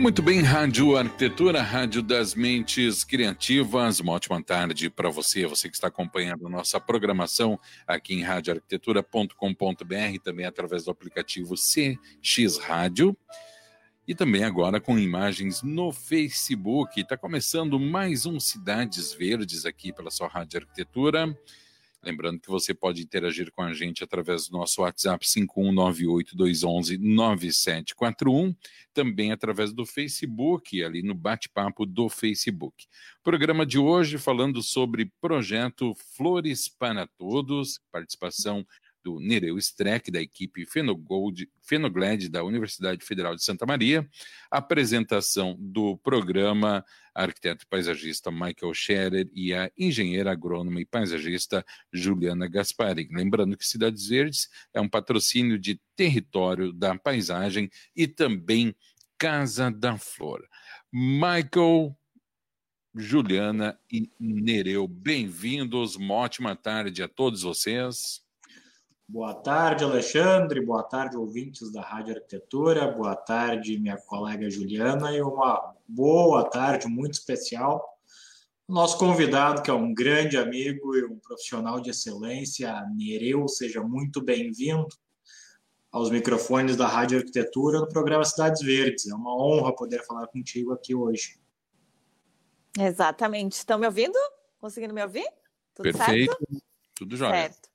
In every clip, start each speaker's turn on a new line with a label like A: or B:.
A: Muito bem, Rádio Arquitetura, Rádio das Mentes Criativas. Uma ótima tarde para você, você que está acompanhando nossa programação aqui em radioarquitetura.com.br, também através do aplicativo CX Rádio. E também agora com imagens no Facebook. Está começando mais um Cidades Verdes aqui pela sua Rádio Arquitetura. Lembrando que você pode interagir com a gente através do nosso WhatsApp 51982119741, também através do Facebook, ali no bate-papo do Facebook. Programa de hoje falando sobre projeto Flores para Todos, participação do Nereu Streck, da equipe Fenogold, Fenogled da Universidade Federal de Santa Maria, apresentação do programa arquiteto paisagista Michael Scherer e a engenheira agrônoma e paisagista Juliana Gasparin. Lembrando que Cidades Verdes é um patrocínio de território da paisagem e também Casa da Flor. Michael, Juliana e Nereu, bem-vindos, uma ótima tarde a todos vocês.
B: Boa tarde, Alexandre. Boa tarde, ouvintes da Rádio Arquitetura. Boa tarde, minha colega Juliana. E uma boa tarde muito especial. Nosso convidado, que é um grande amigo e um profissional de excelência, Nereu, seja muito bem-vindo aos microfones da Rádio Arquitetura no programa Cidades Verdes. É uma honra poder falar contigo aqui hoje.
C: Exatamente. Estão me ouvindo? Conseguindo me ouvir?
A: Tudo Perfeito. certo? Tudo jóia. Certo.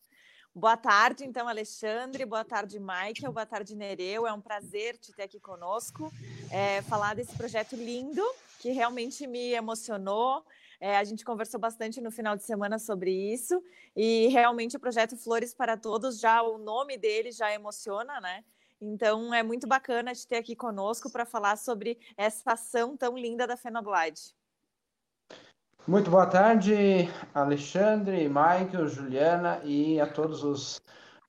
C: Boa tarde, então, Alexandre. Boa tarde, Michael. Boa tarde, Nereu. É um prazer te ter aqui conosco, é, falar desse projeto lindo que realmente me emocionou. É, a gente conversou bastante no final de semana sobre isso e realmente o projeto Flores para Todos, já o nome dele já emociona, né? Então é muito bacana te ter aqui conosco para falar sobre essa ação tão linda da Fenoglide.
D: Muito boa tarde, Alexandre, Michael, Juliana e a todos os,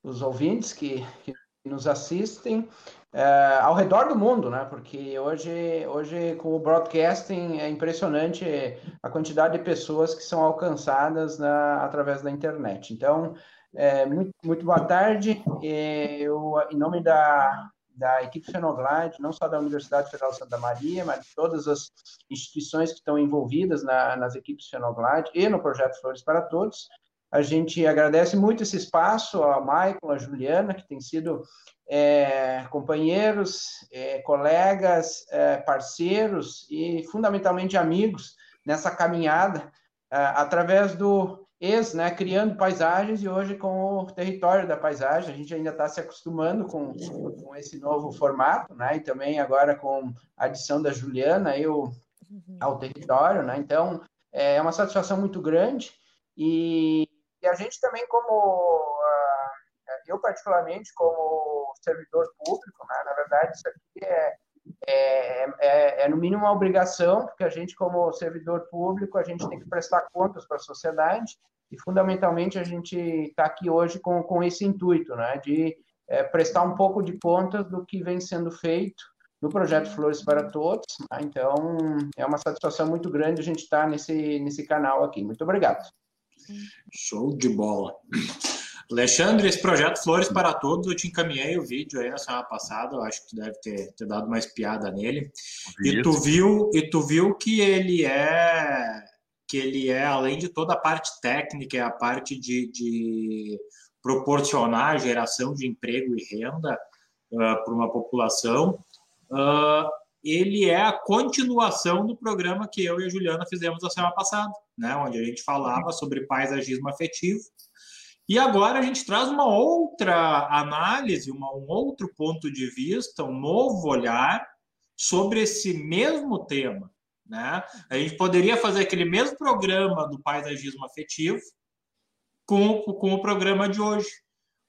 D: os ouvintes que, que nos assistem é, ao redor do mundo, né? Porque hoje, hoje com o broadcasting é impressionante a quantidade de pessoas que são alcançadas na, através da internet. Então, é, muito, muito boa tarde. Eu, em nome da, da equipe Fenoglide, não só da Universidade Federal de Santa Maria, mas de todas as instituições que estão envolvidas na, nas equipes Fenoglide e no projeto Flores para Todos. A gente agradece muito esse espaço ao Michael, à Juliana, que têm sido é, companheiros, é, colegas, é, parceiros e, fundamentalmente, amigos nessa caminhada é, através do ex, né, criando paisagens e hoje com o território da paisagem, a gente ainda está se acostumando com, com esse novo formato, né, e também agora com a adição da Juliana eu, uhum. ao território, né, então é uma satisfação muito grande e, e a gente também como, eu particularmente como servidor público, né, na verdade isso aqui é é, é, é, no mínimo uma obrigação, porque a gente, como servidor público, a gente tem que prestar contas para a sociedade, e fundamentalmente a gente está aqui hoje com, com esse intuito, né, de é, prestar um pouco de contas do que vem sendo feito no projeto Flores para Todos. Né? Então, é uma satisfação muito grande a gente estar tá nesse, nesse canal aqui. Muito obrigado.
B: Show de bola. Alexandre, esse projeto Flores para Todos, eu te encaminhei o vídeo aí na semana passada, eu acho que tu deve ter, ter dado mais piada nele. E tu viu, e tu viu que ele é que ele é, além de toda a parte técnica, é a parte de, de proporcionar a geração de emprego e renda uh, para uma população, uh, ele é a continuação do programa que eu e a Juliana fizemos na semana passada, né, onde a gente falava sobre paisagismo afetivo, e agora a gente traz uma outra análise, uma, um outro ponto de vista, um novo olhar sobre esse mesmo tema. Né? A gente poderia fazer aquele mesmo programa do paisagismo afetivo com, com o programa de hoje.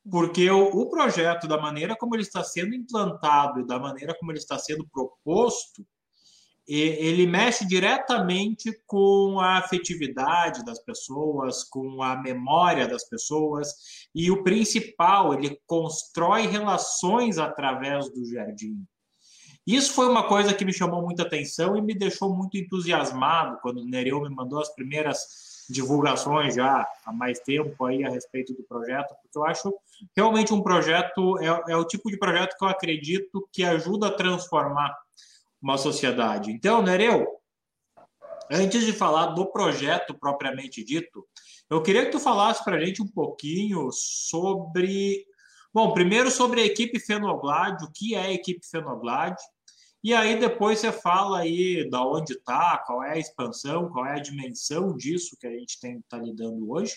B: Porque o, o projeto, da maneira como ele está sendo implantado e da maneira como ele está sendo proposto, ele mexe diretamente com a afetividade das pessoas, com a memória das pessoas, e o principal, ele constrói relações através do jardim. Isso foi uma coisa que me chamou muita atenção e me deixou muito entusiasmado quando o Nereu me mandou as primeiras divulgações já há mais tempo aí a respeito do projeto, porque eu acho realmente um projeto, é, é o tipo de projeto que eu acredito que ajuda a transformar uma sociedade. Então, Nereu, antes de falar do projeto propriamente dito, eu queria que tu falasse para a gente um pouquinho sobre. Bom, primeiro sobre a equipe Fenoglade, o que é a equipe Fenoglade, e aí depois você fala aí da onde está, qual é a expansão, qual é a dimensão disso que a gente tem está lidando hoje.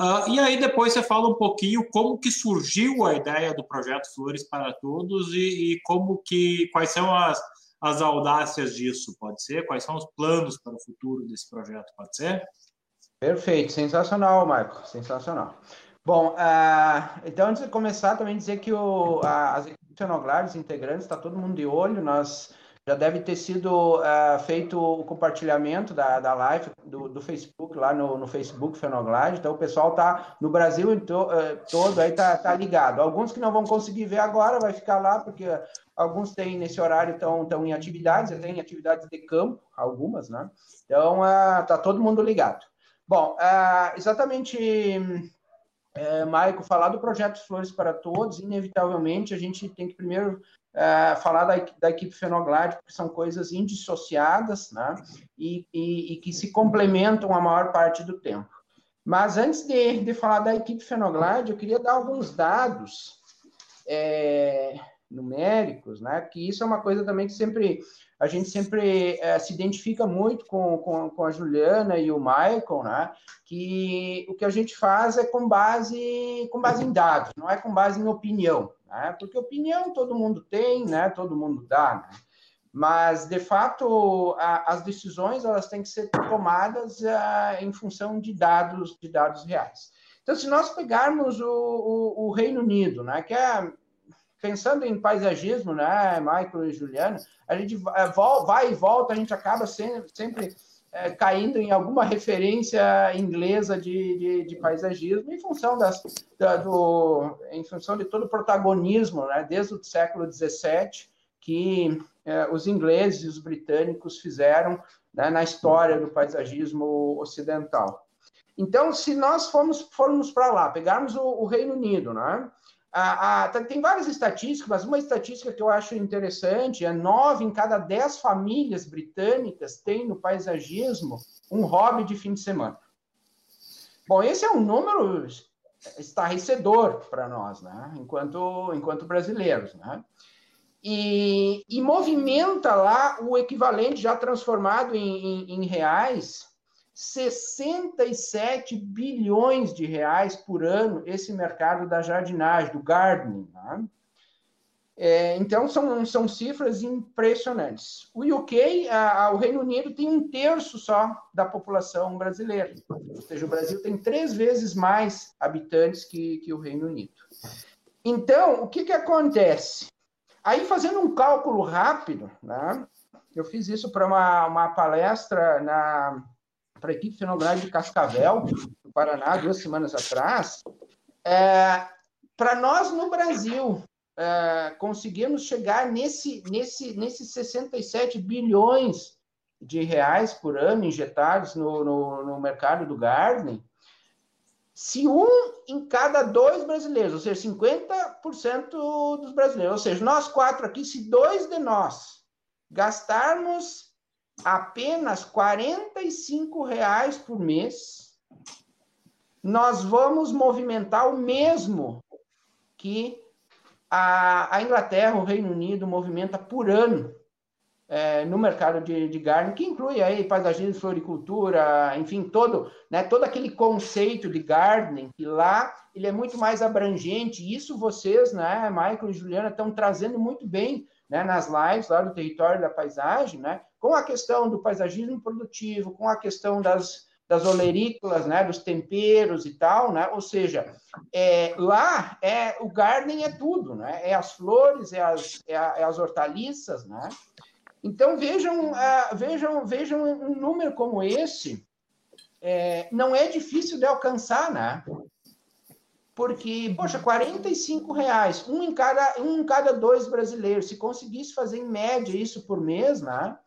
B: Uh, e aí depois você fala um pouquinho como que surgiu a ideia do projeto Flores para Todos e, e como que quais são as, as audácias disso, pode ser? Quais são os planos para o futuro desse projeto, pode ser?
D: Perfeito, sensacional, Marco, sensacional. Bom, uh, então antes de começar, também dizer que o, a, as fenoglares integrantes, está todo mundo de olho, nós já deve ter sido uh, feito o compartilhamento da, da live do, do Facebook, lá no, no Facebook Fenoglade, então o pessoal está no Brasil to, uh, todo aí está tá ligado. Alguns que não vão conseguir ver agora, vai ficar lá, porque alguns têm nesse horário estão tão em atividades, tem atividades de campo, algumas, né? Então, está uh, todo mundo ligado. Bom, exatamente, uh, Maico, falar do projeto Flores para Todos, inevitavelmente a gente tem que primeiro uh, falar da, da, equipe Fenoglade, porque são coisas indissociadas, né? E, e, e, que se complementam a maior parte do tempo. Mas antes de, de falar da equipe Fenoglade, eu queria dar alguns dados é, numéricos, né? Que isso é uma coisa também que sempre a gente sempre é, se identifica muito com, com, com, a Juliana e o Michael, né? Que o que a gente faz é com base, com base em dados, não é com base em opinião, né? Porque opinião todo mundo tem, né? Todo mundo dá, né? Mas, de fato, a, as decisões elas têm que ser tomadas a, é, em função de dados, de dados reais. Então, se nós pegarmos o, o, o Reino Unido, né, que é pensando em paisagismo, né, Michael e Juliana, a gente é, vai e volta, a gente acaba sempre, é, caindo em alguma referência inglesa de, de, de paisagismo em função das, da, do, em função de todo o protagonismo, né, desde o século XVII, que é, os ingleses e os britânicos fizeram né, na história do paisagismo ocidental. Então, se nós formos, formos para lá, pegarmos o, o Reino Unido, né? Ah, ah, tem várias estatísticas, mas uma estatística que eu acho interessante é nove em cada dez famílias britânicas têm no paisagismo um hobby de fim de semana. Bom, esse é um número estarrecedor para nós, né? enquanto, enquanto brasileiros. Né? E, e, movimenta lá o equivalente já transformado em, em, em reais 67 bilhões de reais por ano esse mercado da jardinagem, do gardening. Né? É, então, são, são cifras impressionantes. O UK, a, a, o Reino Unido, tem um terço só da população brasileira. Ou seja, o Brasil tem três vezes mais habitantes que, que o Reino Unido. Então, o que, que acontece? Aí, fazendo um cálculo rápido, né? eu fiz isso para uma, uma palestra na para a equipe fenográfica de Cascavel, no Paraná, duas semanas atrás, é, para nós no Brasil é, conseguirmos chegar nesse, nesse, nesses 67 bilhões de reais por ano injetados no, no, no mercado do gardening, se um em cada dois brasileiros, ou seja, 50% dos brasileiros, ou seja, nós quatro aqui, se dois de nós gastarmos apenas R$ reais por mês, nós vamos movimentar o mesmo que a, a Inglaterra, o Reino Unido movimenta por ano é, no mercado de, de garden, que inclui aí paisagismo, floricultura, enfim, todo, né, todo aquele conceito de gardening, que lá ele é muito mais abrangente, isso vocês, né, Michael e Juliana, estão trazendo muito bem né, nas lives lá do território da paisagem, né, com a questão do paisagismo produtivo, com a questão das, das olerícolas, né, dos temperos e tal, né, ou seja, é, lá é o gardening é tudo, né, é as flores, é as, é, a, é as hortaliças, né, então vejam, uh, vejam, vejam um número como esse, é, não é difícil de alcançar, né? Porque, poxa, 45 reais, um em cada, um em cada dois brasileiros, se conseguisse fazer em média isso por mês, né?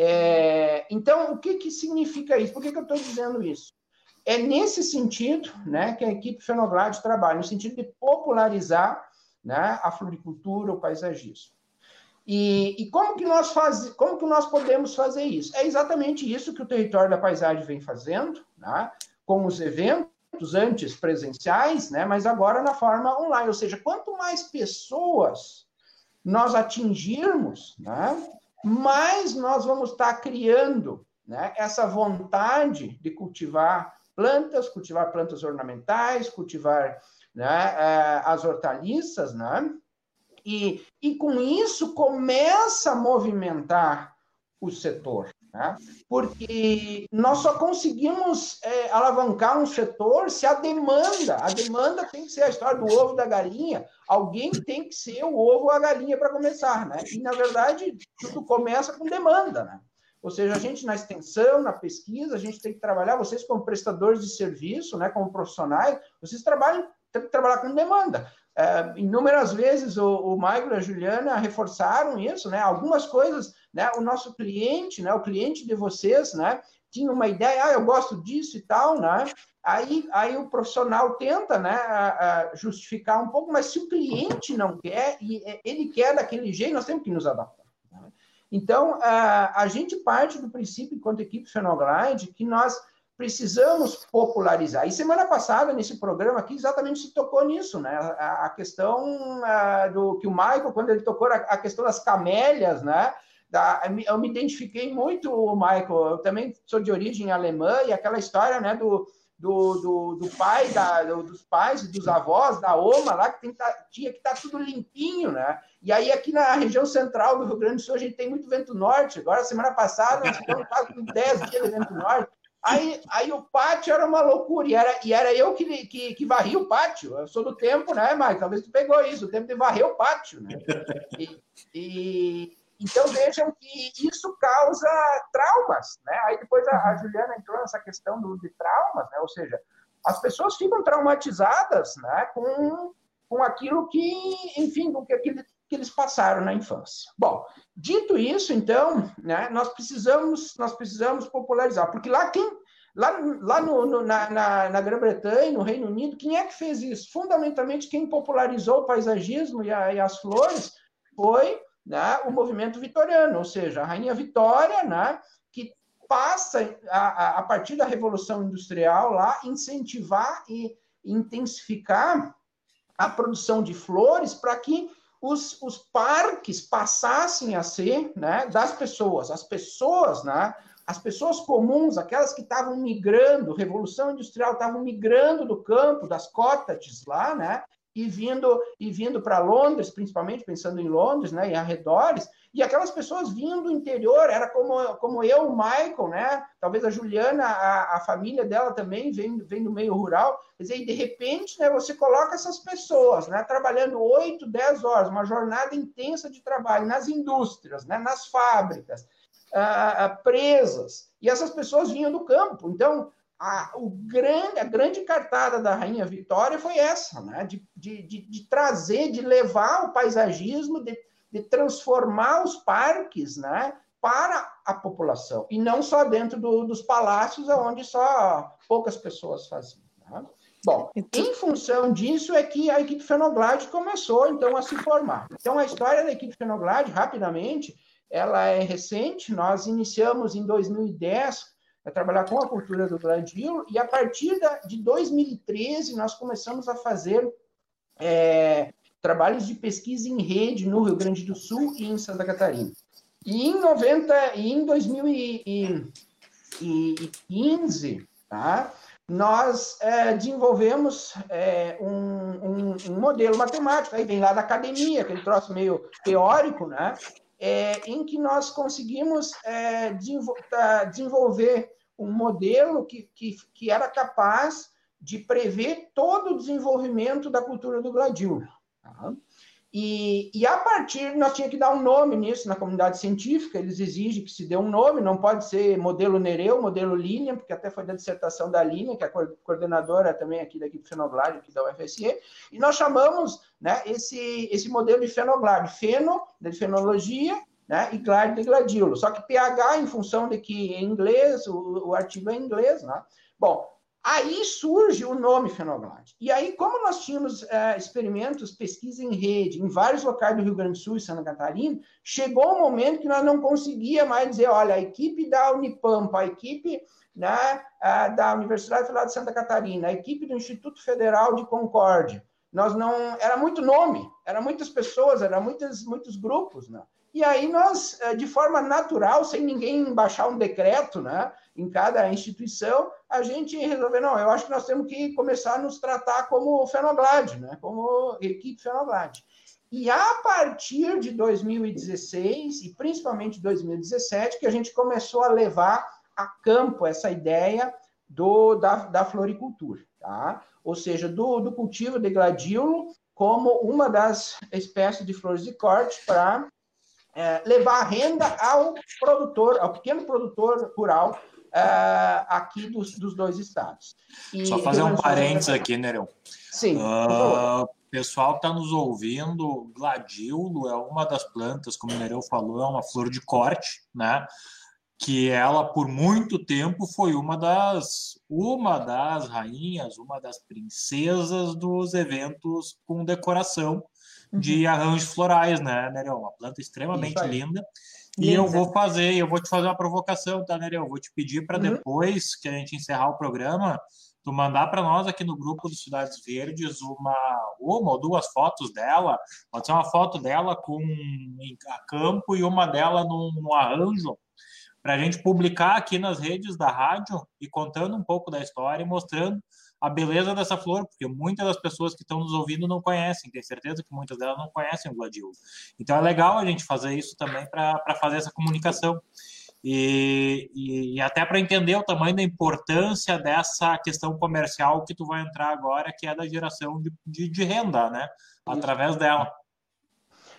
D: É, então, o que, que significa isso? Por que, que eu estou dizendo isso? É nesse sentido né, que a equipe Fenoglade trabalha, no sentido de popularizar né, a floricultura, o paisagismo. E, e, como que nós faz, como que nós podemos fazer isso? É exatamente isso que o território da paisagem vem fazendo, né? com os eventos antes presenciais, né? mas agora na forma online. Ou seja, quanto mais pessoas nós atingirmos, né? Mais nós vamos estar criando né? essa vontade de cultivar plantas, cultivar plantas ornamentais, cultivar né? Eh, as hortaliças, né? E, e com isso começa a movimentar o setor. Né? Porque nós só conseguimos é, alavancar um setor se a demanda, a demanda tem que ser a história do ovo da galinha, alguém tem que ser o ovo ou a galinha para começar. Né? E, na verdade, tudo começa com demanda. Né? Ou seja, a gente na extensão, na pesquisa, a gente tem que trabalhar, vocês como prestadores de serviço, né, como profissionais, vocês trabalham, tem que trabalhar com demanda. É, inúmeras vezes o, o Michael e a Juliana reforçaram isso, né? Algumas coisas, né? O nosso cliente, né? O cliente de vocês, né? Tinha uma ideia, ah, eu gosto disso e tal, né? Aí, aí o profissional tenta, né? A, a justificar um pouco, mas se o cliente não quer e ele quer daquele jeito, nós temos que nos adaptar. Né? Então, a, a gente parte do princípio, enquanto equipe Fenoglide, que nós precisamos popularizar. E semana passada, nesse programa aqui, exatamente se tocou nisso, né? A, a questão a, do que o Michael, quando ele tocou a, a questão das camélias, né? Da, eu me identifiquei muito, Michael, eu também sou de origem alemã, e aquela história, né, do, do, do, do pai, da, do, dos pais e dos avós, da OMA lá, que tem, tá, tinha que estar tá tudo limpinho, né? E aí, aqui na região central do Rio Grande do Sul, a gente tem muito vento norte. Agora, semana passada, nós ficamos quase com 10 dias de vento norte. Aí, aí o pátio era uma loucura, e era, e era eu que, que, que o pátio. Eu sou do tempo, né, Mike? Talvez tu pegou isso, o tempo de varrer o pátio, né? E, então vejam que isso causa traumas, né? Aí depois a, a Juliana entrou nessa questão do, de traumas, né? Ou seja, as pessoas ficam traumatizadas, né? Com, com aquilo que, enfim, com que aquele que eles passaram na infância. Bom, dito isso, então, né, nós precisamos nós precisamos popularizar, porque lá quem lá, lá no, no, na, na, na Grã-Bretanha, no Reino Unido, quem é que fez isso? Fundamentalmente, quem popularizou o paisagismo e, a, e as flores foi né, o movimento vitoriano, ou seja, a Rainha Vitória, né, que passa, a, a partir da Revolução Industrial, lá, incentivar e intensificar a produção de flores para que os, os parques passassem a ser né, das pessoas. As pessoas, né, as pessoas comuns, aquelas que estavam migrando, Revolução Industrial, estavam migrando do campo, das cottages lá, né, e vindo e vindo para Londres, principalmente pensando em Londres, né, e arredores, e aquelas pessoas vindo do interior, era como, como eu, o Michael, né, talvez a Juliana, a, a família dela também vem, vem do meio rural, quer dizer, e de repente, né, você coloca essas pessoas, né, trabalhando 8, 10 horas, uma jornada intensa de trabalho nas indústrias, né, nas fábricas, ah, ah presas, e essas pessoas vinham do campo, então a, o grande, a grande cartada da Rainha Vitória foi essa, né? de, de, de, de trazer, de levar o paisagismo, de, de transformar os parques né? para a população, e não só dentro do, dos palácios, onde só poucas pessoas faziam. Né? Bom, em função disso é que a equipe Fenoglade começou, então, a se formar. Então, a história da equipe Fenoglade, rapidamente, ela é recente, nós iniciamos em 2010 a trabalhar com a cultura do gladilo, e a partir de 2013 nós começamos a fazer é, trabalhos de pesquisa em rede no Rio Grande do Sul e em Santa Catarina. E em 90 e em 2015, tá? Nós é, desenvolvemos é, um, um, um, modelo matemático, aí vem lá da academia, aquele troço meio teórico, né? É, em que nós conseguimos é, tá, desenvolver um modelo que, que, que era capaz de prever todo o desenvolvimento da cultura do gladiola. Tá? E, e, a partir, nós tínhamos que dar um nome nisso na comunidade científica, eles exigem que se dê um nome, não pode ser modelo Nereu, modelo Linha, porque até foi da dissertação da Linha, que é a coordenadora também aqui da equipe Fenoglade, aqui da UFSE, e nós chamamos né, esse, esse modelo de Fenoglade, Feno, de fenologia, né? e glade de gladilo. Só que pH, em função de que em inglês, o, o artigo é em inglês, né? Bom, Aí surge o nome Fenoglade. E aí, como nós tínhamos é, experimentos, pesquisa em rede, em vários locais do Rio Grande do Sul e Santa Catarina, chegou um momento que nós não conseguia mais dizer, olha, a equipe da Unipampa, a equipe né, da Universidade Federal de Santa Catarina, a equipe do Instituto Federal de Concórdia, nós não era muito nome, era muitas pessoas, era muitos muitos grupos, né? E aí nós, eh, de forma natural, sem ninguém baixar um decreto, né, em cada instituição, a gente resolveu, não, eu acho que nós temos que começar a nos tratar como Fenoglade, né, como equipe Fenoglade. E a partir de 2016 e principalmente 2017 que a gente começou a levar a campo essa ideia do, da, da floricultura, tá? Ou seja, do, do cultivo de gladiolo como uma das espécies de flores de corte para é, levar renda ao produtor, ao pequeno produtor rural é, aqui dos, dos dois estados.
B: E Só fazer um parênteses aqui, Nereu.
D: Sim.
B: Uh, pessoal que está nos ouvindo, gladiolo é uma das plantas, como o Nereu falou, é uma flor de corte, né? Que ela por muito tempo foi uma das uma das rainhas, uma das princesas dos eventos com decoração uhum. de arranjos florais, né, Nereu? Uma planta extremamente linda. E eu vou fazer, eu vou te fazer uma provocação, tá, Nereu? Eu vou te pedir para uhum. depois que a gente encerrar o programa, tu mandar para nós aqui no grupo do Cidades Verdes uma, uma ou duas fotos dela, pode ser uma foto dela com a campo e uma dela no, no arranjo para a gente publicar aqui nas redes da rádio e contando um pouco da história e mostrando a beleza dessa flor, porque muitas das pessoas que estão nos ouvindo não conhecem, tenho certeza que muitas delas não conhecem o gladiola. Então é legal a gente fazer isso também para fazer essa comunicação. E, e, e até para entender o tamanho da importância dessa questão comercial que tu vai entrar agora, que é da geração de, de, de renda, né? Através dela.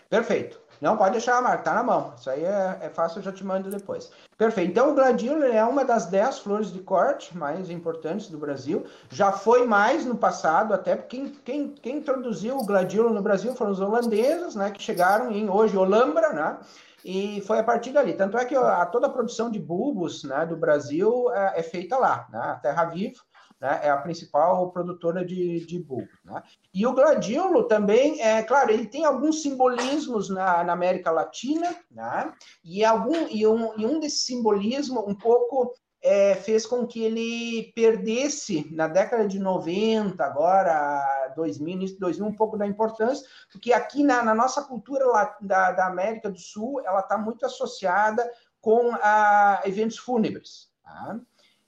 D: Perfeito. Não, pode deixar, Marco, tá na mão. Isso aí é, é fácil, eu já te mando depois. Perfeito. Então, o gladiola é uma das dez flores de corte mais importantes do Brasil. Já foi mais no passado, até porque quem, quem, quem introduziu o gladiola no Brasil foram os holandeses, né, que chegaram em hoje Olambra, né? E foi a partir dali. Tanto é que a, toda a produção de bulbos né, do Brasil é, é feita lá, né? A Terra Viva né, é a principal produtora de, de bulbo. Né? E o gladiolo também, é claro, ele tem alguns simbolismos na, na América Latina, né? e, algum, e, um, e um desses simbolismos um pouco é, fez com que ele perdesse na década de 90, agora 2000, início 2000, um pouco da importância, porque aqui na, na nossa cultura da, da América do Sul, ela está muito associada com a, eventos fúnebres. Tá?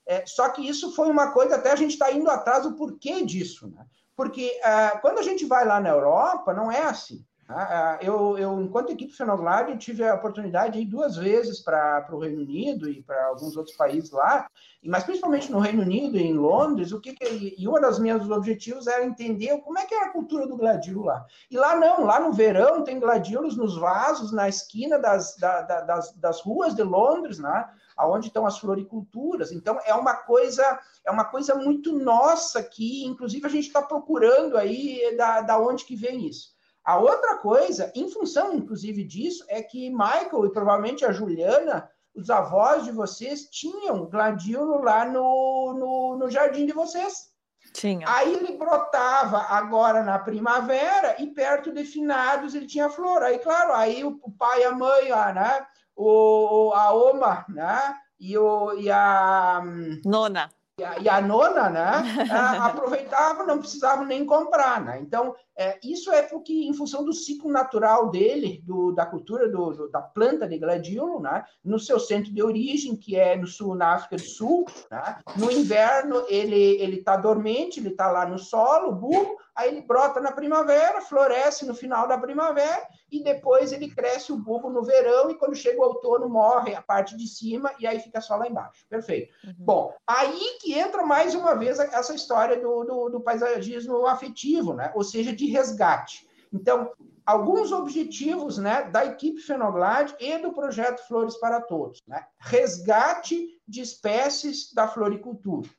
D: É, só que isso foi uma coisa, até a gente está indo atrás do porquê disso, né? Porque uh, quando a gente vai lá na Europa, não é assim. Uh, eu, eu, enquanto equipe Fenoglade, tive a oportunidade de ir duas vezes para o Reino Unido e para alguns outros países lá, mas principalmente no Reino Unido e em Londres, o que, que e um dos meus objetivos era entender como é que é a cultura do gladilo lá. E lá não, lá no verão tem gladilos nos vasos, na esquina das, da, da, das, das ruas de Londres, né? aonde estão as floriculturas. Então é uma coisa é uma coisa muito nossa que, inclusive, a gente está procurando aí da, da onde que vem isso. A outra coisa, em função, inclusive, disso, é que Michael e provavelmente a Juliana, os avós de vocês, tinham gladiolo lá no, no, no jardim de vocês.
C: Tinha.
D: Aí ele brotava agora na primavera e perto de finados ele tinha flor. Aí, claro, aí o, pai e a mãe, lá, né? o, a Oma, né? E, o, e a.
C: Nona.
D: E a, e a nona, né? aproveitavam, não precisavam nem comprar, né? Então, é, isso é porque, em função do ciclo natural dele, do, da cultura do, do, da planta de gladiolo, né? No seu centro de origem, que é no sul, na África do Sul, né? No inverno, ele ele está dormente, ele está lá no solo, burro, aí ele brota na primavera, floresce no final da primavera e depois ele cresce o bulbo no verão e quando chega o outono morre a parte de cima e aí fica só lá embaixo. Perfeito. Uhum. Bom, aí que entra mais uma vez essa história do, do, do paisagismo afetivo, né? Ou seja, de resgate. Então, alguns objetivos né, da equipe Fenoglade e do projeto Flores para Todos. Né? Resgate de espécies da floricultura.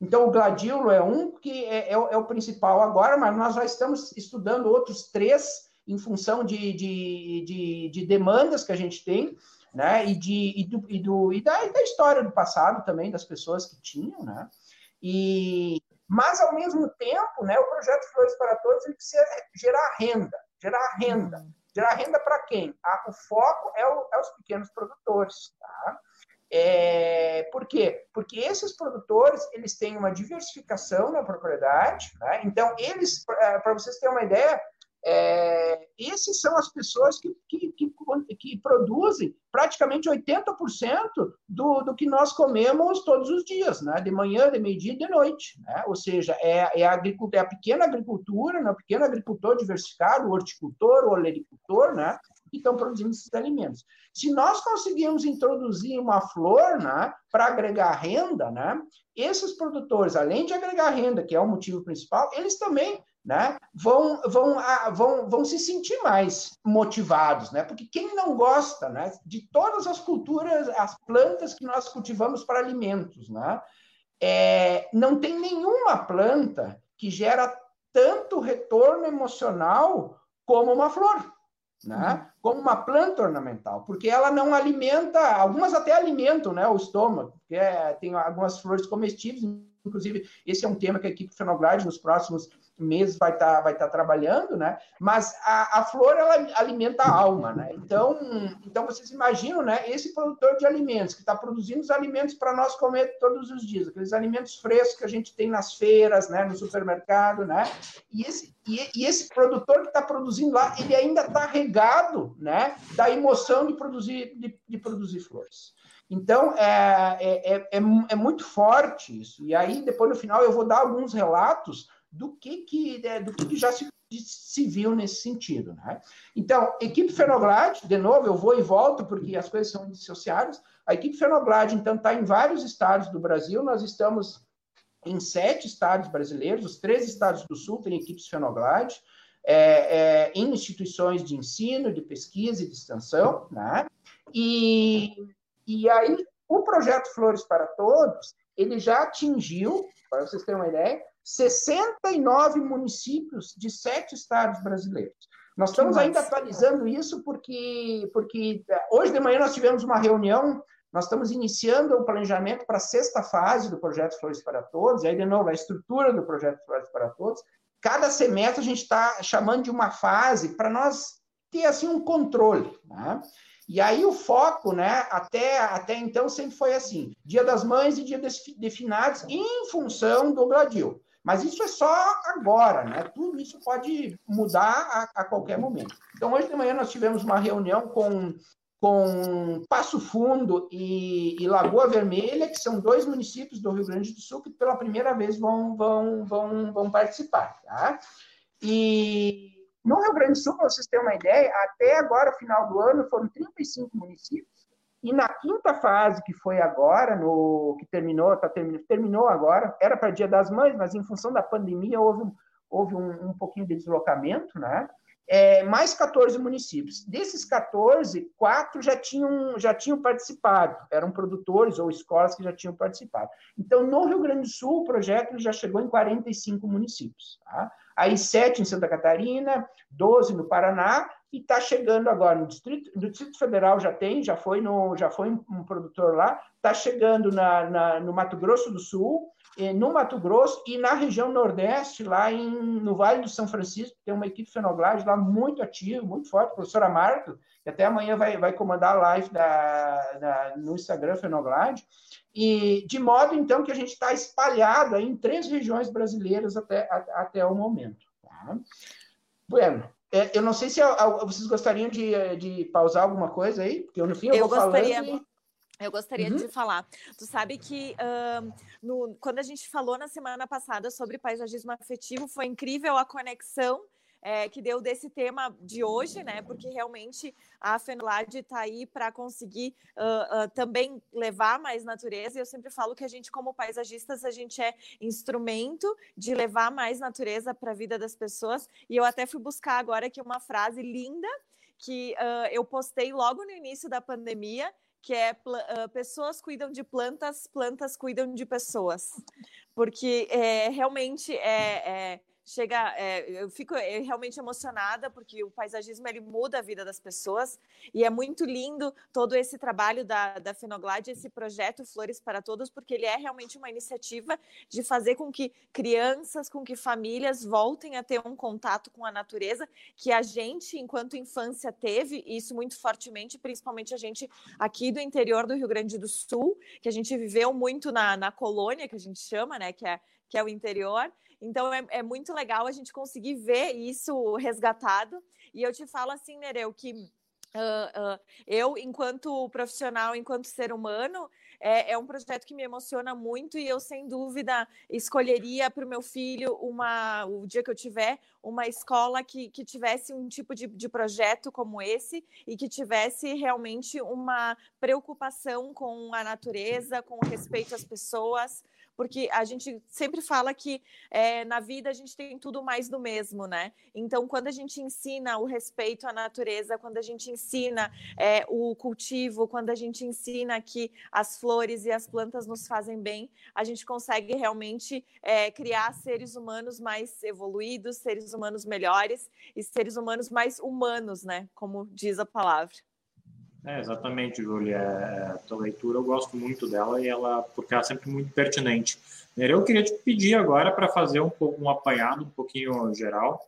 D: Então, o gladiolo é um que é, é, é, o principal agora, mas nós já estamos estudando outros três em função de, de, de, de demandas que a gente tem, né? E, de, e, do, e, do, e da, da história do passado também, das pessoas que tinham, né? E, mas, ao mesmo tempo, né, o projeto Flores para Todos ele precisa gerar renda. Gerar renda. Uhum. Gerar renda para quem? Ah, o foco é, o, é, os pequenos produtores. Tá? É, por quê? Porque esses produtores eles têm uma diversificação na propriedade. Né? Então, eles, para vocês terem uma ideia, é, esses são as pessoas que, que, que, que produzem praticamente 80% do, do que nós comemos todos os dias, né? de manhã, de meio-dia e de noite. Né? Ou seja, é, é, a, é a pequena agricultura, né? o pequeno agricultor diversificado, o horticultor, o olericultor, né? que estão produzindo esses alimentos. Se nós conseguirmos introduzir uma flor né, para agregar renda, né, esses produtores, além de agregar renda, que é o motivo principal, eles também né, vão, vão, vão, vão se sentir mais motivados, né? Porque quem não gosta, né, de todas as culturas, as plantas que nós cultivamos para alimentos, né, é, não tem nenhuma planta que gera tanto retorno emocional como uma flor, né? Uhum. Como uma planta ornamental, porque ela não alimenta, algumas até alimentam, né, o estômago, porque é, tem algumas flores comestíveis, inclusive esse é um tema que a equipe Fenoglade nos próximos meses vai estar tá, vai tá trabalhando, né? Mas a, a flor ela alimenta a alma, né? Então, então vocês imaginam, né? Esse produtor de alimentos que está produzindo os alimentos para nós comer todos os dias, aqueles alimentos frescos que a gente tem nas feiras, né? No supermercado, né? E esse e, e esse produtor que está produzindo lá, ele ainda está regado, né? Da emoção de produzir de, de produzir flores. Então, é, é, é, é, é muito forte isso. E aí, depois, no final, eu vou dar alguns relatos do que, que, é, do que, que já se, se, viu nesse sentido. Né? Então, equipe Fenoglade, de novo, eu vou e volto, porque as coisas são indissociáveis. A equipe Fenoglade, então, está em vários estados do Brasil, nós estamos em sete estados brasileiros, os três estados do Sul têm equipes Fenoglade, é, é, em instituições de ensino, de pesquisa e de extensão, né? E, e aí, o projeto Flores para Todos, ele já atingiu, para vocês terem uma ideia, 69 municípios de sete estados brasileiros. Nós estamos ainda atualizando isso porque, porque é, hoje de manhã nós tivemos uma reunião, nós estamos iniciando o planejamento para a sexta fase do projeto Flores para Todos, e aí, de novo, a estrutura do projeto Flores para Todos. Cada semestre a gente está chamando de uma fase para nós ter assim um controle. Né? E aí o foco, né, até, até então sempre foi assim, Dia das Mães e Dia de Finados em função do Gladil. Mas isso é só agora, né? Tudo isso pode mudar a, a qualquer momento. Então, hoje de manhã nós tivemos uma reunião com, com Passo Fundo e, e, Lagoa Vermelha, que são dois municípios do Rio Grande do Sul que pela primeira vez vão, vão, vão, vão participar. Tá? E no Rio Grande do Sul, para vocês terem uma ideia, até agora, final do ano, foram 35 municípios e na quinta fase, que foi agora, no que terminou, tá, terminou, terminou agora, era para Dia das Mães, mas em função da pandemia houve, houve um, um pouquinho de deslocamento, né? É, mais 14 municípios. Desses 14, quatro já tinham, já tinham participado, eram produtores ou escolas que já tinham participado. Então, no Rio Grande do Sul, o projeto já chegou em 45 municípios. Tá? Aí, sete em Santa Catarina, 12 no Paraná e está chegando agora no Distrito, Distrito Federal já tem, já foi, no, já foi um produtor lá, está chegando na, na, no Mato Grosso do Sul, no Mato Grosso e na região Nordeste, lá em, no Vale do São Francisco, tem uma equipe Fenoglade lá muito ativa, muito forte, a professora Marta, que até amanhã vai, vai comandar a live da, da, no Instagram Fenoglade, e de modo, então, que a gente está espalhado em três regiões brasileiras até, até o momento. Tá? Bueno, é, eu não sei se vocês gostariam de, de pausar alguma coisa aí, porque no fim eu, eu vou gostaria... falando.
C: Eu gostaria uhum. de falar. Tu sabe que uh, no, quando a gente falou na semana passada sobre paisagismo afetivo, foi incrível a conexão é, que deu desse tema de hoje, né? Porque realmente a Fenolad está aí para conseguir uh, uh, também levar mais natureza. E eu sempre falo que a gente, como paisagistas, a gente é instrumento de levar mais natureza para a vida das pessoas. E eu até fui buscar agora aqui uma frase linda que uh, eu postei logo no início da pandemia, que é pessoas cuidam de plantas, plantas cuidam de pessoas. Porque é, realmente é, é chega, é, eu fico é, realmente emocionada porque o paisagismo ele muda a vida das pessoas e é muito lindo todo esse trabalho da, da Fenoglade, esse projeto Flores para Todos, porque ele é realmente uma iniciativa de fazer com que crianças, com que famílias voltem a ter um contato com a natureza que a gente, enquanto infância, teve, isso muito fortemente, principalmente a gente aqui do interior do Rio Grande do Sul, que a gente viveu muito na, na colônia, que a gente chama, né, que é, que é o interior, então é, é muito legal a gente conseguir ver isso resgatado. E eu te falo assim, Nereu, que uh, uh, eu, enquanto profissional, enquanto ser humano, é, é, um projeto que me emociona muito e eu, sem dúvida, escolheria para o meu filho uma, o dia que eu tiver, uma escola que, que tivesse um tipo de, de projeto como esse e que tivesse realmente uma preocupação com a natureza, com respeito às pessoas porque a gente sempre fala que é, na vida a gente tem tudo mais do mesmo, né? Então, quando a gente ensina o respeito à natureza, quando a gente ensina é, o cultivo, quando a gente ensina que as flores e as plantas nos fazem bem, a gente consegue realmente é, criar seres humanos mais evoluídos, seres humanos melhores e seres humanos mais humanos, né? Como diz a palavra.
B: É, exatamente, Júlia. É, a tua leitura eu gosto muito dela e ela, porque ela é sempre muito pertinente. Eu queria te pedir agora para fazer um, um apanhado um pouquinho geral.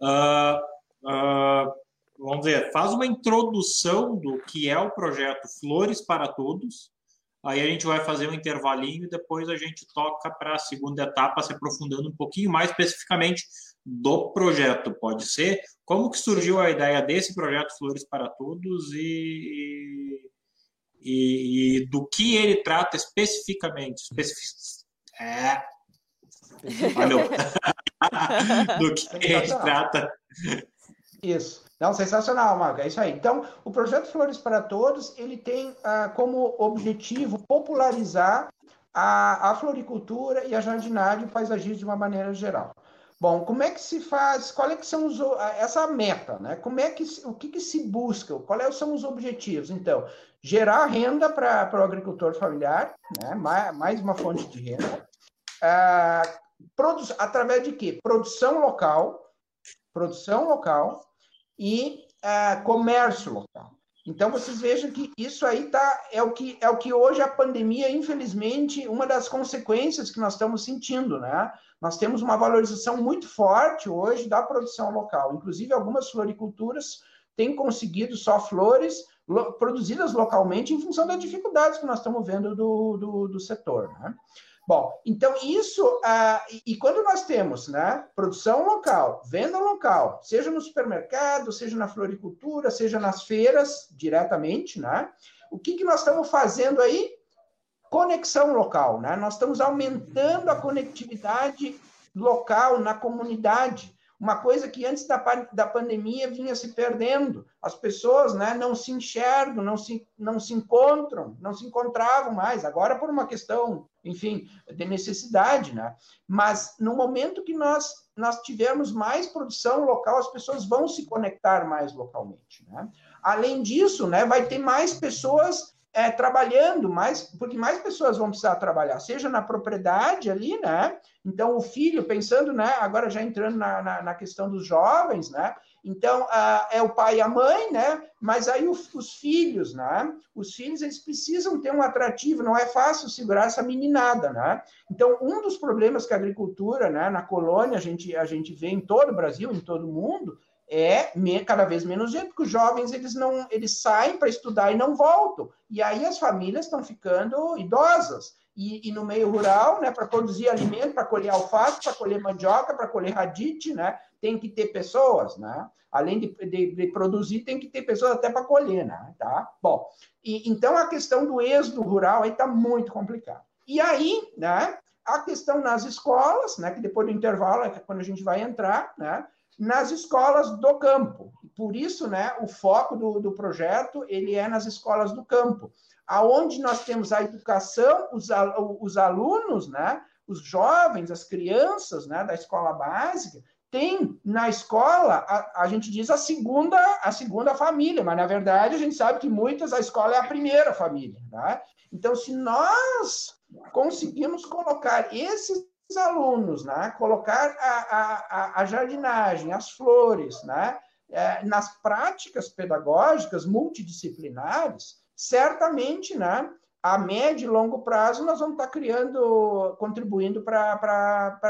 B: Uh, uh, vamos dizer, faz uma introdução do que é o projeto Flores para Todos. Aí a gente vai fazer um intervalinho e depois a gente toca para a segunda etapa, se aprofundando um pouquinho mais especificamente do projeto, pode ser? Como que surgiu a ideia desse projeto Flores para Todos e, e, e do que ele trata especificamente? Especific... É. Valeu. do que ele trata.
D: Isso. Não, sensacional, Marco. É isso aí. Então, o projeto Flores para Todos, ele tem ah, como objetivo popularizar a, a floricultura e a jardinagem e paisagismo de uma maneira geral. Bom, como é que se faz? Qual é que são os, essa meta, né? Como é que o que, que se busca? Quais são os objetivos? Então, gerar renda para o agricultor familiar, né? mais, mais uma fonte de renda. Ah, produ, através de quê? Produção local, produção local e ah, comércio local. Então vocês vejam que isso aí tá é o que é o que hoje a pandemia, infelizmente, uma das consequências que nós estamos sentindo, né? Nós temos uma valorização muito forte hoje da produção local. Inclusive algumas floriculturas têm conseguido só flores lo, produzidas localmente em função das dificuldades que nós estamos vendo do, do, do setor, né? Bom, então isso, ah, e, quando nós temos né, produção local, venda local, seja no supermercado, seja na floricultura, seja nas feiras, diretamente, né? O que, que nós estamos fazendo aí? Conexão local, né? Nós estamos aumentando a conectividade local na comunidade uma coisa que antes da, da pandemia vinha se perdendo. As pessoas né, não se enxergam, não se, não se encontram, não se encontravam mais. Agora, por uma questão, enfim, de necessidade, né? Mas no momento que nós, nós tivermos mais produção local, as pessoas vão se conectar mais localmente. Né? Além disso, né, vai ter mais pessoas é, trabalhando mais, porque mais pessoas vão precisar trabalhar, seja na propriedade ali, né? Então, o filho, pensando, né? Agora já entrando na, na, na questão dos jovens, né? Então, é o pai e a mãe, né? Mas aí os, os, filhos, né? Os filhos, eles precisam ter um atrativo, não é fácil segurar essa meninada, né? Então, um dos problemas que a agricultura, né? Na colônia, a gente, a gente vê em todo o Brasil, em todo o mundo, é cada vez menos gente, porque os jovens eles não eles saem para estudar e não voltam. E aí as famílias estão ficando idosas. E, e no meio rural, né, para produzir alimento, para colher alface, para colher mandioca, para colher radite, né, tem que ter pessoas, né? Além de, de, de produzir, tem que ter pessoas até para colher, né? Tá? Bom, e, então a questão do êxodo rural aí está muito complicada. E aí, né, a questão nas escolas, né, que depois do intervalo é quando a gente vai entrar, né, nas escolas do campo. Por isso, né, o foco do, do projeto ele é nas escolas do campo, aonde nós temos a educação, os, os alunos, né, os jovens, as crianças, né, da escola básica, tem na escola, a, a, gente diz a segunda, a segunda família, mas na verdade a gente sabe que muitas a escola é a primeira família, né? Então, se nós conseguimos colocar esses alunos, né, colocar a, a, a jardinagem, as flores, né, é, nas práticas pedagógicas multidisciplinares, certamente, né, a médio e longo prazo, nós vamos estar criando, contribuindo para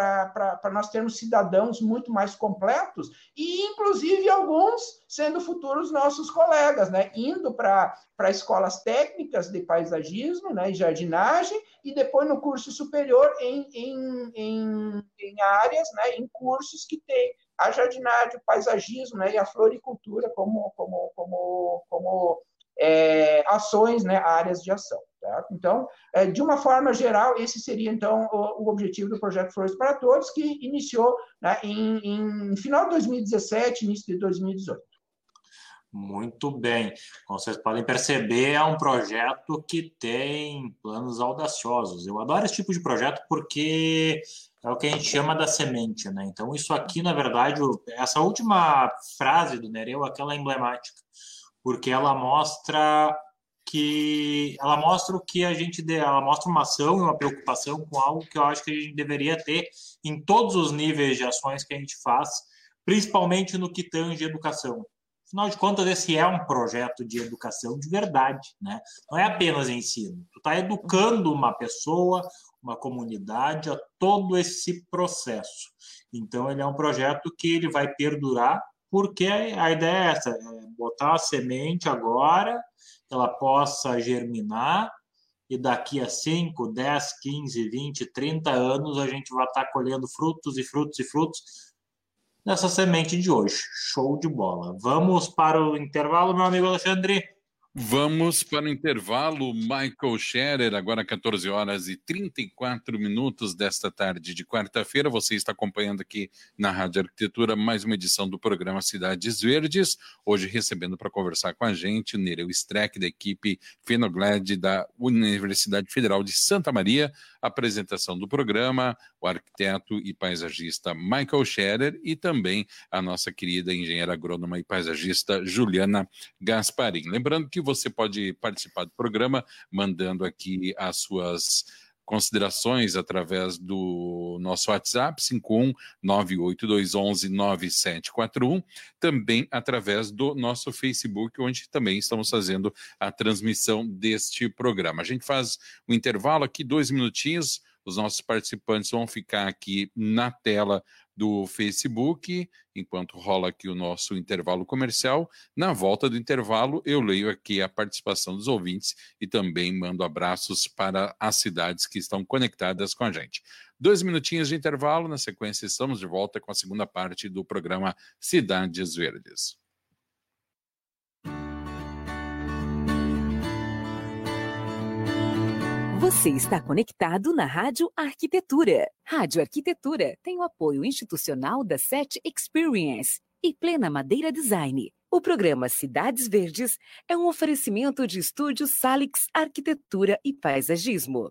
D: nós termos cidadãos muito mais completos e, inclusive, alguns sendo futuros nossos colegas, né? Indo para escolas técnicas de paisagismo né? e jardinagem e depois no curso superior em, em, em, em áreas, né? em cursos que tem a jardinagem, o paisagismo né? e a floricultura como, como, como, como é, ações, né? áreas de ação. Tá? Então, é, de uma forma geral, esse seria, então, o, objetivo do Projeto Flores para Todos, que iniciou né, em, em final de 2017, início de 2018.
B: Muito bem. Como vocês podem perceber, é um projeto que tem planos audaciosos. Eu adoro esse tipo de projeto porque é o que a gente chama da semente, né? Então, isso aqui, na verdade, essa última frase do Nereu, aquela emblemática, porque ela mostra que ela mostra o que a gente ela mostra uma ação e uma preocupação com algo que eu acho que a gente deveria ter em todos os níveis de ações que a gente faz, principalmente no que tange educação. Afinal de contas, esse é um projeto de educação de verdade, né? Não é apenas ensino. Tu está educando uma pessoa, uma comunidade a todo esse processo. Então, ele é um projeto que ele vai perdurar, porque a ideia é essa: é botar a semente agora ela possa germinar e daqui a 5, 10, 15, 20, 30 anos a gente vai estar colhendo frutos e frutos e frutos dessa semente de hoje. Show de bola. Vamos para o intervalo, meu amigo Alexandre?
A: Vamos para o intervalo. Michael Scherer, agora 14 horas e 34 minutos desta tarde de quarta-feira. Você está acompanhando aqui na Rádio Arquitetura mais uma edição do programa Cidades Verdes. Hoje recebendo para conversar com a gente o Nereu Streck, da equipe Fenogled da Universidade Federal de Santa Maria. Apresentação do programa, o arquiteto e paisagista Michael Scherer e também a nossa querida engenheira agrônoma e paisagista Juliana Gasparim. Lembrando que você pode participar do programa mandando aqui as suas considerações através do nosso WhatsApp 51982119741, também através do nosso Facebook, onde também estamos fazendo a transmissão deste programa. A gente faz um intervalo aqui, dois minutinhos, os nossos participantes vão ficar aqui na tela do Facebook, enquanto rola aqui o nosso intervalo comercial. Na volta do intervalo, eu leio aqui a participação dos ouvintes e também mando abraços para as cidades que estão conectadas com a gente. Dois minutinhos de intervalo, na sequência estamos de volta com a segunda parte do programa Cidades Verdes.
E: Você está conectado na Rádio Arquitetura. Rádio Arquitetura tem o apoio institucional da SET Experience e Plena Madeira Design. O programa Cidades Verdes é um oferecimento de estúdios Salix Arquitetura e Paisagismo.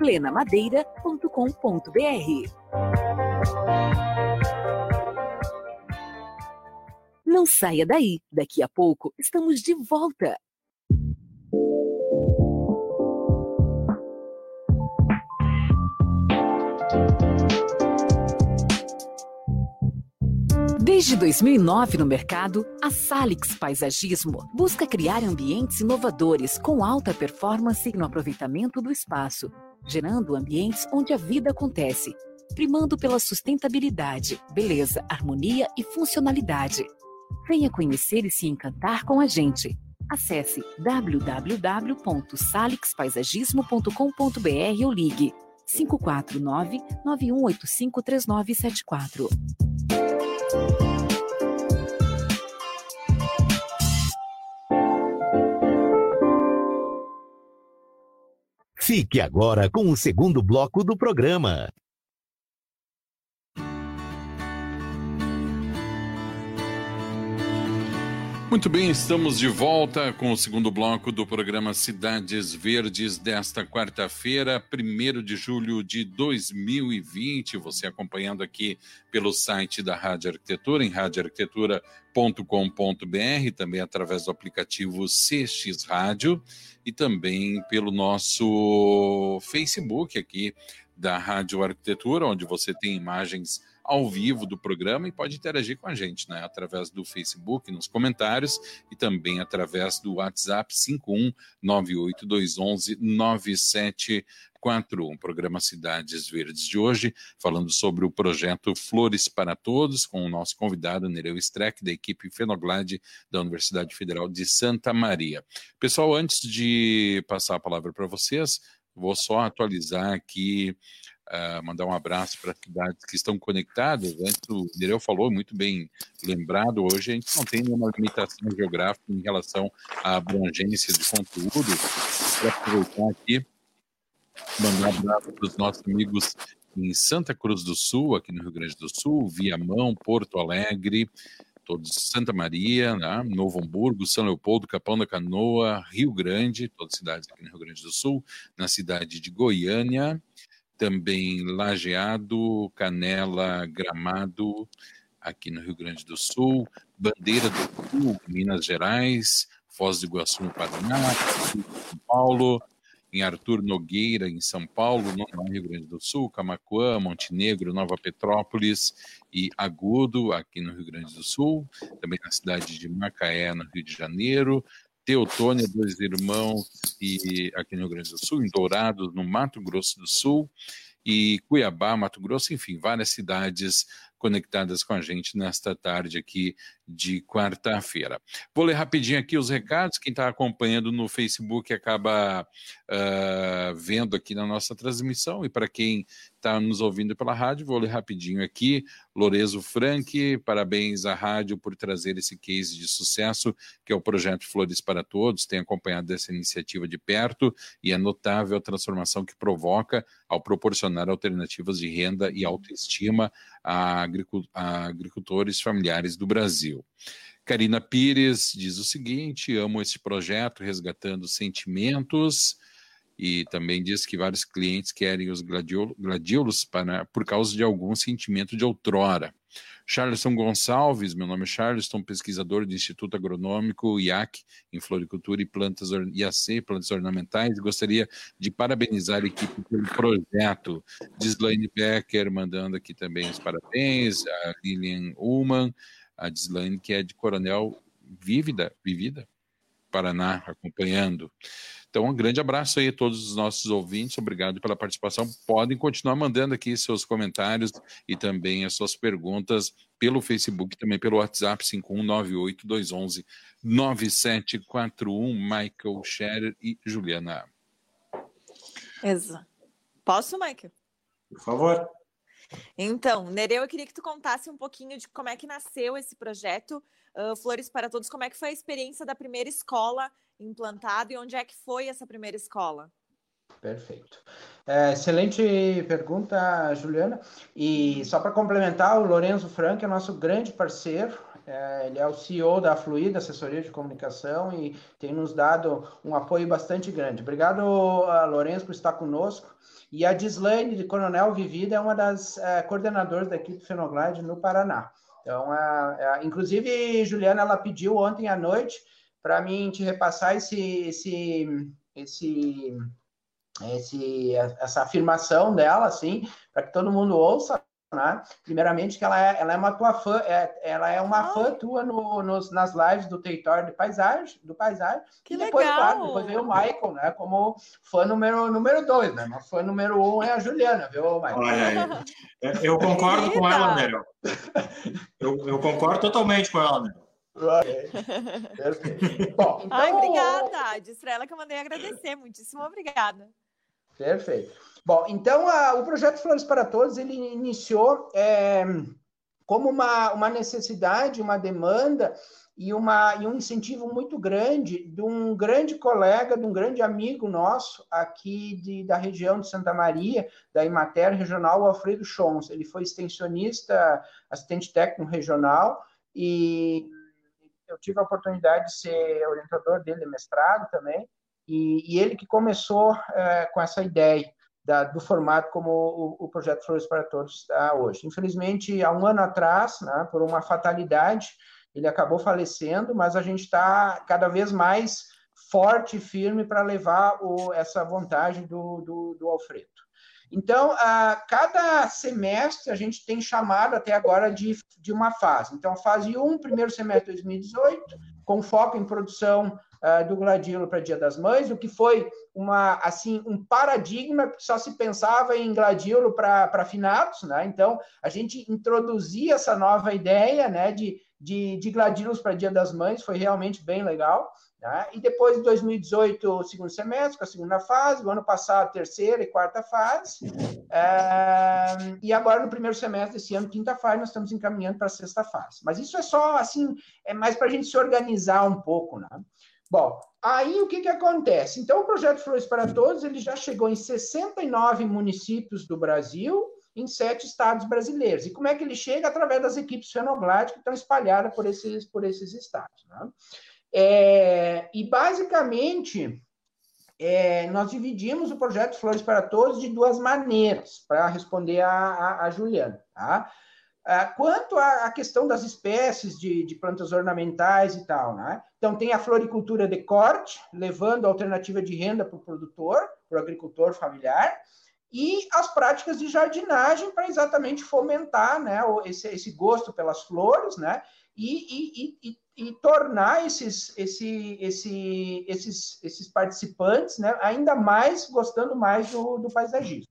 E: plenamadeira.com.br. Não saia daí, daqui a pouco estamos de volta. Desde 2009 no mercado, a Salix Paisagismo busca criar ambientes inovadores com alta performance no aproveitamento do espaço, gerando ambientes onde a vida acontece, primando pela sustentabilidade, beleza, harmonia e funcionalidade. Venha conhecer e se encantar com a gente. Acesse www.salixpaisagismo.com.br ou ligue 549 9185 3974.
F: Fique agora com o segundo bloco do programa.
A: Muito bem, estamos de volta com o segundo bloco do programa Cidades Verdes desta quarta-feira, 1 de julho de 2020. Você acompanhando aqui pelo site da Rádio Arquitetura, em radioarquitetura.com.br, também através do aplicativo CX Rádio e também pelo nosso Facebook aqui da Rádio Arquitetura, onde você tem imagens ao vivo do programa e pode interagir com a gente, né? Através do Facebook, nos comentários e também através do WhatsApp 51982119741. Programa Cidades Verdes de hoje, falando sobre o projeto Flores para Todos, com o nosso convidado Nereu Streck, da equipe Fenoglade da Universidade Federal de Santa Maria. Pessoal, antes de passar a palavra para vocês, vou só atualizar aqui uh, mandar um abraço para as cidades que estão conectadas. Antes o Nereu falou, muito bem lembrado, hoje a gente não tem nenhuma limitação geográfica em relação à abrangência de conteúdo. Vou aproveitar aqui, mandar um abraço para os nossos amigos em Santa Cruz do Sul, aqui no Rio Grande do Sul, Viamão, Porto Alegre, todos Santa Maria, né? Novo Hamburgo, São Leopoldo, Capão da Canoa, Rio Grande, todas cidades aqui no Rio Grande do Sul, na cidade de Goiânia, também Lajeado, Canela, Gramado, aqui no Rio Grande do Sul, Bandeira do Sul, Minas Gerais, Foz do Iguaçu, no Paraná, São Paulo, em Arthur Nogueira, em São Paulo, no Rio Grande do Sul, Camacuã, Montenegro, Nova Petrópolis e Agudo, aqui no Rio Grande do Sul, também na cidade de Macaé, no Rio de Janeiro, Teotônia, dois irmãos, e aqui no Rio Grande do Sul, em Dourados, no Mato Grosso do Sul, e Cuiabá, Mato Grosso, enfim, várias cidades conectadas com a gente nesta tarde aqui de quarta-feira. Vou ler rapidinho aqui os recados. Quem está acompanhando no Facebook acaba uh, vendo aqui na nossa transmissão. E para quem está nos ouvindo pela rádio, vou ler rapidinho aqui. Lorezo Frank, parabéns à rádio por trazer esse case de sucesso, que é o projeto Flores para Todos. Tem acompanhado essa iniciativa de perto e é notável a transformação que provoca ao proporcionar alternativas de renda e autoestima a agricultores familiares do Brasil. Karina Pires diz o seguinte: amo esse projeto resgatando sentimentos e também diz que vários clientes querem os gladiolos para, por causa de algum sentimento de outrora. Charleston Gonçalves, meu nome é Charleston, pesquisador do Instituto Agronômico IAC em Floricultura e Plantas IAC, Plantas Ornamentais. Gostaria de parabenizar a equipe pelo projeto. Dislaine Becker mandando aqui também os parabéns, a Lilian Ullman, a Dislaine que é de Coronel Vívida, Vivida, Paraná, acompanhando. Então, um grande abraço aí a todos os nossos ouvintes, obrigado pela participação. Podem continuar mandando aqui seus comentários e também as suas perguntas pelo Facebook, também pelo WhatsApp 51982119741, Michael Scherer e Juliana.
C: Exato. Posso, Michael?
B: Por favor.
C: Então, Nereu, eu queria que tu contasse um pouquinho de como é que nasceu esse projeto uh, Flores para Todos, como é que foi a experiência da primeira escola implantado e onde é que foi essa primeira escola?
D: Perfeito. É, excelente pergunta, Juliana. E só para complementar, o Lorenzo Frank é nosso grande parceiro. É, ele é o CEO da Fluida Assessoria de Comunicação e tem nos dado um apoio bastante grande. Obrigado, Lourenço, por estar conosco. E a Dislaine de Coronel Vivida é uma das é, coordenadoras da equipe Fenoglide no Paraná. Então, é, inclusive, Juliana, ela pediu ontem à noite para mim te repassar esse, esse, esse, esse, essa afirmação dela, assim, para que todo mundo ouça, né? Primeiramente, que ela é, ela é uma tua fã, é, ela é uma fã tua no, nos, nas lives do território de paisagem, do paisagem.
C: Que
D: e depois,
C: legal.
D: claro, depois veio o Michael, né? Como fã número, número dois, né? Mas fã número um é a Juliana, viu, Michael?
B: Olha aí. É, eu concordo com ela, Nereu. Eu, eu concordo totalmente com ela, Nereu.
C: Perfeito. Bom, então... Ai, obrigada. Disse para ela que eu mandei agradecer. Muitíssimo obrigada.
D: Perfeito. Bom, então a, o projeto Flores para Todos ele iniciou é, como uma, uma necessidade, uma demanda e, uma, e um incentivo muito grande de um grande colega, de um grande amigo nosso aqui de, da região de Santa Maria, da Imater Regional, Alfredo Chons. Ele foi extensionista, assistente técnico regional e eu tive a oportunidade de ser orientador dele, mestrado também, e, e ele que começou é, com essa ideia da, do formato como o, o, projeto Flores para Todos está hoje. Infelizmente, há um ano atrás, né, por uma fatalidade, ele acabou falecendo, mas a gente está cada vez mais forte e firme para levar o, essa vontade do, do, do Alfredo. Então, a cada semestre a gente tem chamado até agora de, de uma fase. Então, fase 1, primeiro semestre de 2018, com foco em produção uh, do Gladilo para Dia das Mães, o que foi uma assim um paradigma, porque só se pensava em Gladilo para finados, né? Então, a gente introduzia essa nova ideia né, de, de, de Gladilos para Dia das Mães, foi realmente bem legal. Né? E depois de 2018, o segundo semestre, com a segunda fase, o ano passado, terceira e quarta fase. É... E agora, no primeiro semestre desse ano, quinta fase, nós estamos encaminhando para a sexta fase. Mas isso é só, assim, é mais para a gente se organizar um pouco, né? Bom, aí o que, que acontece? Então, o projeto Flores para Todos ele já chegou em 69 municípios do Brasil, em sete estados brasileiros. E como é que ele chega? Através das equipes Fenoglade que estão espalhadas por esses, por esses estados. Né? É, e, basicamente, é, nós dividimos o projeto Flores para Todos de duas maneiras, para responder a, a, a Juliana. Tá? É, quanto à questão das espécies de, de, plantas ornamentais e tal, né? Então, tem a floricultura de corte, levando alternativa de renda para o produtor, para o agricultor familiar, e as práticas de jardinagem para exatamente fomentar né, esse, esse gosto pelas flores, né? E, e, e, e tornar esses, esse, esse, esses, esses participantes né, ainda mais gostando mais do, do paisagismo.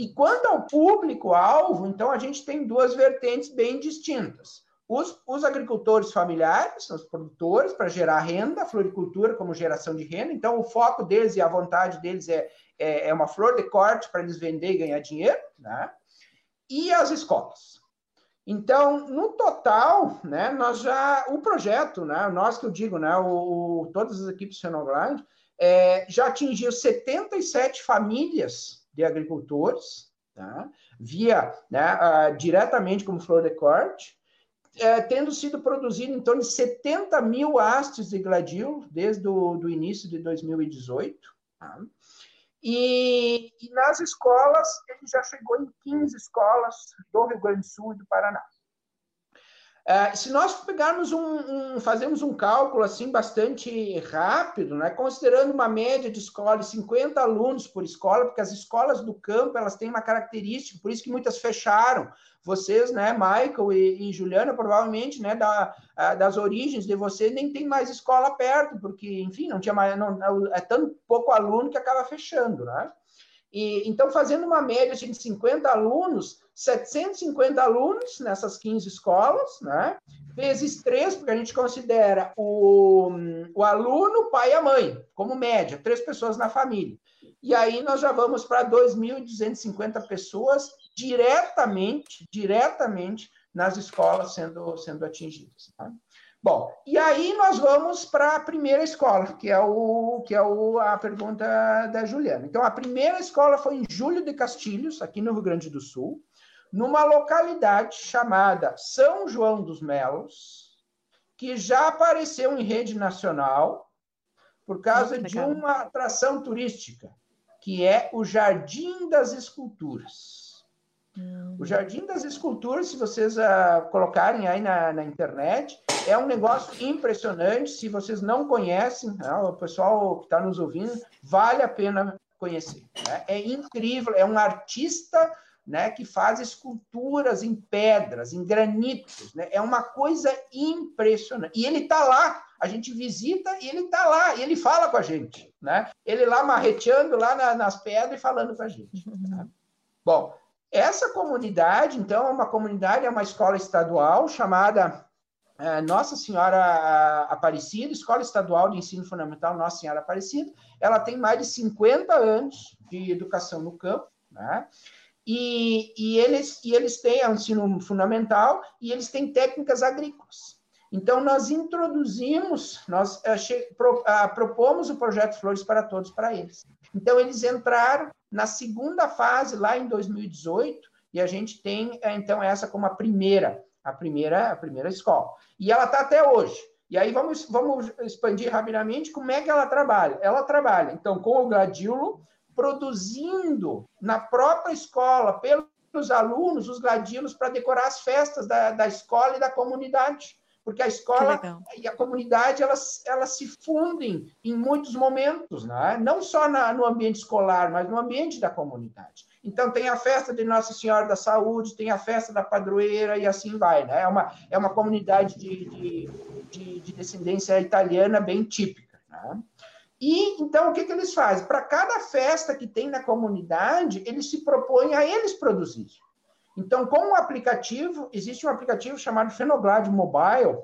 D: E quanto ao público-alvo, então a gente tem duas vertentes bem distintas. Os, os, agricultores familiares, os produtores, para gerar renda, a floricultura como geração de renda. Então, o foco deles e a vontade deles é, é, é uma flor de corte para eles vender e ganhar dinheiro. Né? E as escolas. Então, no total, né, nós já o projeto, né, nós que eu digo, né, o, o todas as equipes Fenoglide, é, já atingiu 77 famílias de agricultores, tá, via né, uh, diretamente como flor de corte, é, tendo sido produzido em torno de 70 mil hastes de gladil desde o início de 2018. Tá? E, e, nas escolas, ele já chegou em 15 escolas do Rio Grande do Sul e do Paraná. Uh, se nós pegarmos um, um, fazemos um cálculo assim bastante rápido, né, considerando uma média de escola de 50 alunos por escola, porque as escolas do campo elas têm uma característica, por isso que muitas fecharam. Vocês, né, Michael e, e Juliana, provavelmente, né, da, das origens de vocês, nem tem mais escola perto, porque, enfim, não tinha mais, não, é tão pouco aluno que acaba fechando, né? E, então, fazendo uma média de 50 alunos, 750 alunos nessas 15 escolas, né? vezes 3, porque a gente considera o, o aluno, o pai e a mãe, como média, três pessoas na família. E aí nós já vamos para 2.250 pessoas diretamente, diretamente nas escolas sendo, sendo atingidas. Tá? Bom, e aí nós vamos para a primeira escola, que é, o, que é o, a pergunta da Juliana. Então, a primeira escola foi em Júlio de Castilhos, aqui no Rio Grande do Sul. numa localidade chamada São João dos Melos, que já apareceu em rede nacional por causa de uma atração turística, que é o Jardim das Esculturas. Hum. O Jardim das Esculturas, se vocês uh, colocarem aí na, na, internet, é um negócio impressionante. Se vocês não conhecem, né, o pessoal que está nos ouvindo, vale a pena conhecer. Né? É incrível, é um artista né, que faz esculturas em pedras, em granitos. Né? É uma coisa impressionante. E ele está lá, a gente visita e ele está lá, e ele fala com a gente. Né? Ele lá marreteando lá na, nas pedras e falando com a gente. Né? Bom, essa comunidade, então, é uma comunidade, é uma escola estadual chamada Nossa Senhora Aparecida, Escola Estadual de Ensino Fundamental Nossa Senhora Aparecida. Ela tem mais de 50 anos de educação no campo, né? E, e, eles, e eles têm o ensino fundamental e eles têm técnicas agrícolas. Então, nós introduzimos, nós ah, propomos o projeto Flores para Todos para eles. Então, eles entraram na segunda fase, lá em 2018, e a gente tem, é, então, essa como a primeira a primeira, a primeira escola. E ela está até hoje. E aí vamos, vamos expandir rapidamente como é que ela trabalha. Ela trabalha, então, com o gladilo, produzindo na própria escola, pelos alunos, os gladilos para decorar as festas da, da escola e da comunidade. Porque a escola e a comunidade, elas, elas se fundem em muitos momentos, né? não só na, no ambiente escolar, mas no ambiente da comunidade. Então, tem a festa de Nossa Senhora da Saúde, tem a festa da padroeira e assim vai. Né? É, uma, é uma comunidade de, de, de, de descendência italiana bem típica. Né? E então o que, que eles fazem? Para cada festa que tem na comunidade, eles se propõem a eles produzir. Então, com o aplicativo, existe um aplicativo chamado Fenoglad Mobile,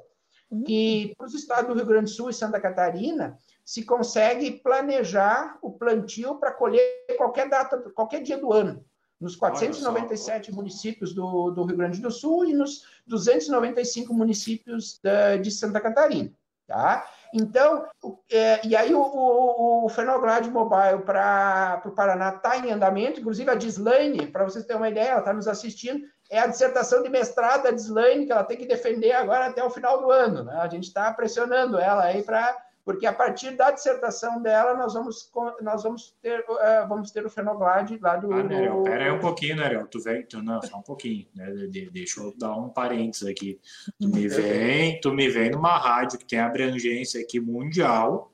D: que para os estados do Rio Grande do Sul e Santa Catarina, se consegue planejar o plantio para colher qualquer data, qualquer dia do ano, nos 497 municípios do, do, Rio Grande do Sul e nos 295 municípios da, de Santa Catarina. Tá? Então, é, e aí o, o, o Mobile para o Paraná está em andamento, inclusive a Dislaine, para vocês terem uma ideia, ela está nos assistindo, é a dissertação de mestrado da Dislaine que ela tem que defender agora até o final do ano. Né? A gente está pressionando ela aí para porque a partir da dissertação dela nós vamos nós vamos ter uh, vamos ter o Fenoglade lá do.
B: Ah, Nerel, pera aí um pouquinho, Nerel. Tu vem, tu, não, só um pouquinho, né? De, deixa eu dar um parênteses aqui. Tu me vem, tu me vem numa rádio que tem abrangência aqui mundial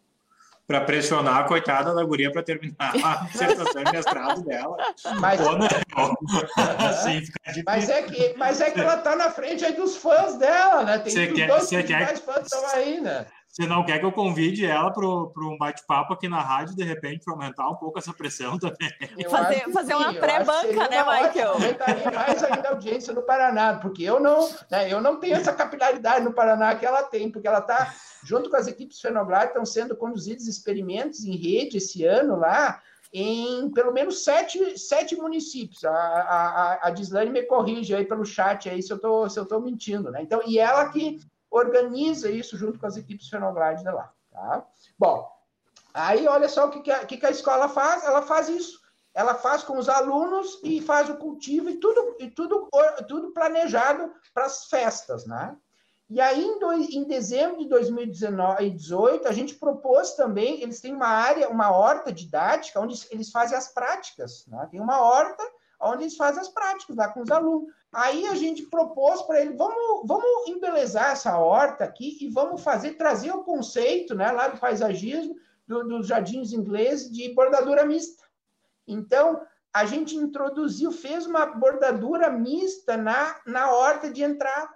B: para pressionar a coitada da guria para terminar a dissertação de mestrado dela.
D: Mas, Pô, assim, mas, é que, mas é que ela tá na frente aí dos fãs dela, né? Tem
B: os
D: quer,
B: dois quer... fãs estão aí, né? Você não quer que eu convide ela para um bate-papo aqui na rádio, de repente, para aumentar um pouco essa pressão também?
C: Eu fazer fazer uma pré-banca, né, Michael?
D: Aumentaria mais ainda a audiência no Paraná, porque eu não, né, eu não tenho essa capilaridade no Paraná que ela tem, porque ela está, junto com as equipes Fenoglar, estão sendo conduzidos experimentos em rede esse ano lá, em pelo menos sete, sete municípios. A, a, a Dislane me corrige aí pelo chat aí se eu tô, se eu tô mentindo, né? Então, e ela que organiza isso junto com as equipes Fenoglide de lá. Tá? Bom, aí olha só o que, que, a, que, a escola faz, ela faz isso. Ela faz com os alunos e faz o cultivo e tudo, e tudo, tudo planejado para as festas, né? E aí, em, em dezembro de 2018, a gente propôs também, eles têm uma área, uma horta didática, onde eles fazem as práticas. Né? Tem uma horta onde eles fazem as práticas lá com os alunos. Aí a gente propôs para ele, vamos, vamos embelezar essa horta aqui e vamos fazer, trazer o conceito né, lá do paisagismo, do, dos jardins ingleses, de bordadura mista. Então, a gente introduziu, fez uma bordadura mista na, na horta de entrada.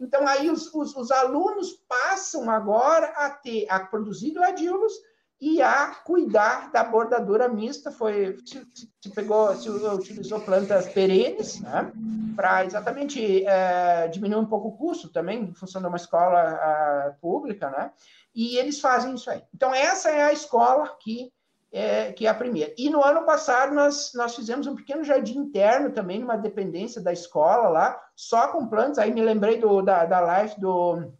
D: Então, aí os, os, os alunos passam agora a ter, a produzir gladiolos e a cuidar da bordadura mista, foi se, se pegou, se utilizou plantas perenes, né, para exatamente é, diminuir um pouco o custo também, em função de uma escola a, pública, né, e eles fazem isso aí. Então essa é a escola que é, que é a primeira. E no ano passado nós, nós fizemos um pequeno jardim interno também, numa dependência da escola lá, só com plantas. Aí me lembrei do, da, da live do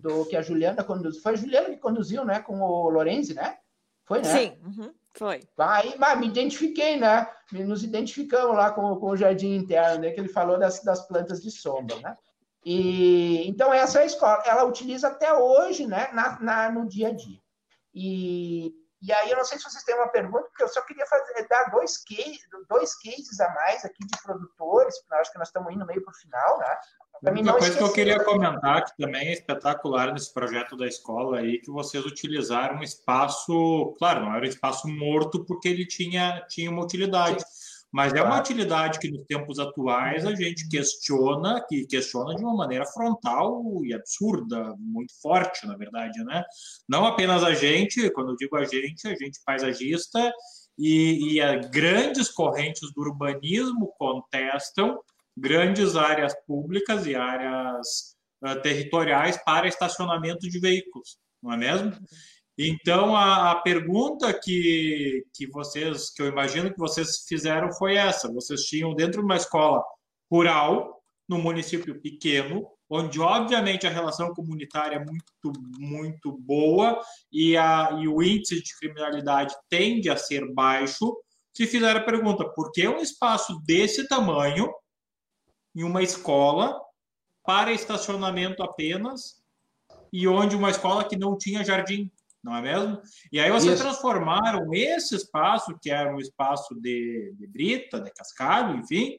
D: do que a Juliana conduziu. Foi a Juliana que conduziu, né? Com o Lorenzi, né? Foi, né?
C: Sim. Uhum. Foi.
D: Aí, mas me identifiquei, né? Nos identificamos lá com, com o jardim interno, né? Que ele falou das, das plantas de sombra, né? E então essa é a escola. Ela utiliza até hoje, né? Na, na, no dia a dia. E, e aí eu não sei se vocês têm uma pergunta, porque eu só queria fazer, dar dois cases, dois cases a mais aqui de produtores, porque acho que nós estamos indo meio para o final, né?
B: Uma coisa que eu queria comentar que também é espetacular nesse projeto da escola aí, que vocês utilizaram um espaço, claro, não era um espaço morto porque ele tinha, tinha uma utilidade. Sim. Mas é uma utilidade que nos tempos atuais a gente questiona, que questiona de uma maneira frontal e absurda, muito forte, na verdade, né? Não apenas a gente, quando eu digo a gente, a gente paisagista e, e grandes correntes do urbanismo contestam grandes áreas públicas e áreas uh, territoriais para estacionamento de veículos, não é mesmo? Então, a, a, pergunta que, que vocês, que eu imagino que vocês fizeram foi essa: vocês tinham dentro de uma escola rural, num município pequeno, onde obviamente a relação comunitária é muito, muito boa e, a, e o índice de criminalidade tende a ser baixo. Se fizer a pergunta, por que um espaço desse tamanho em uma escola para estacionamento apenas e onde uma escola que não tinha jardim, não é mesmo? E aí vocês Isso. transformaram esse espaço, que era um espaço de, de brita, de cascalho, enfim,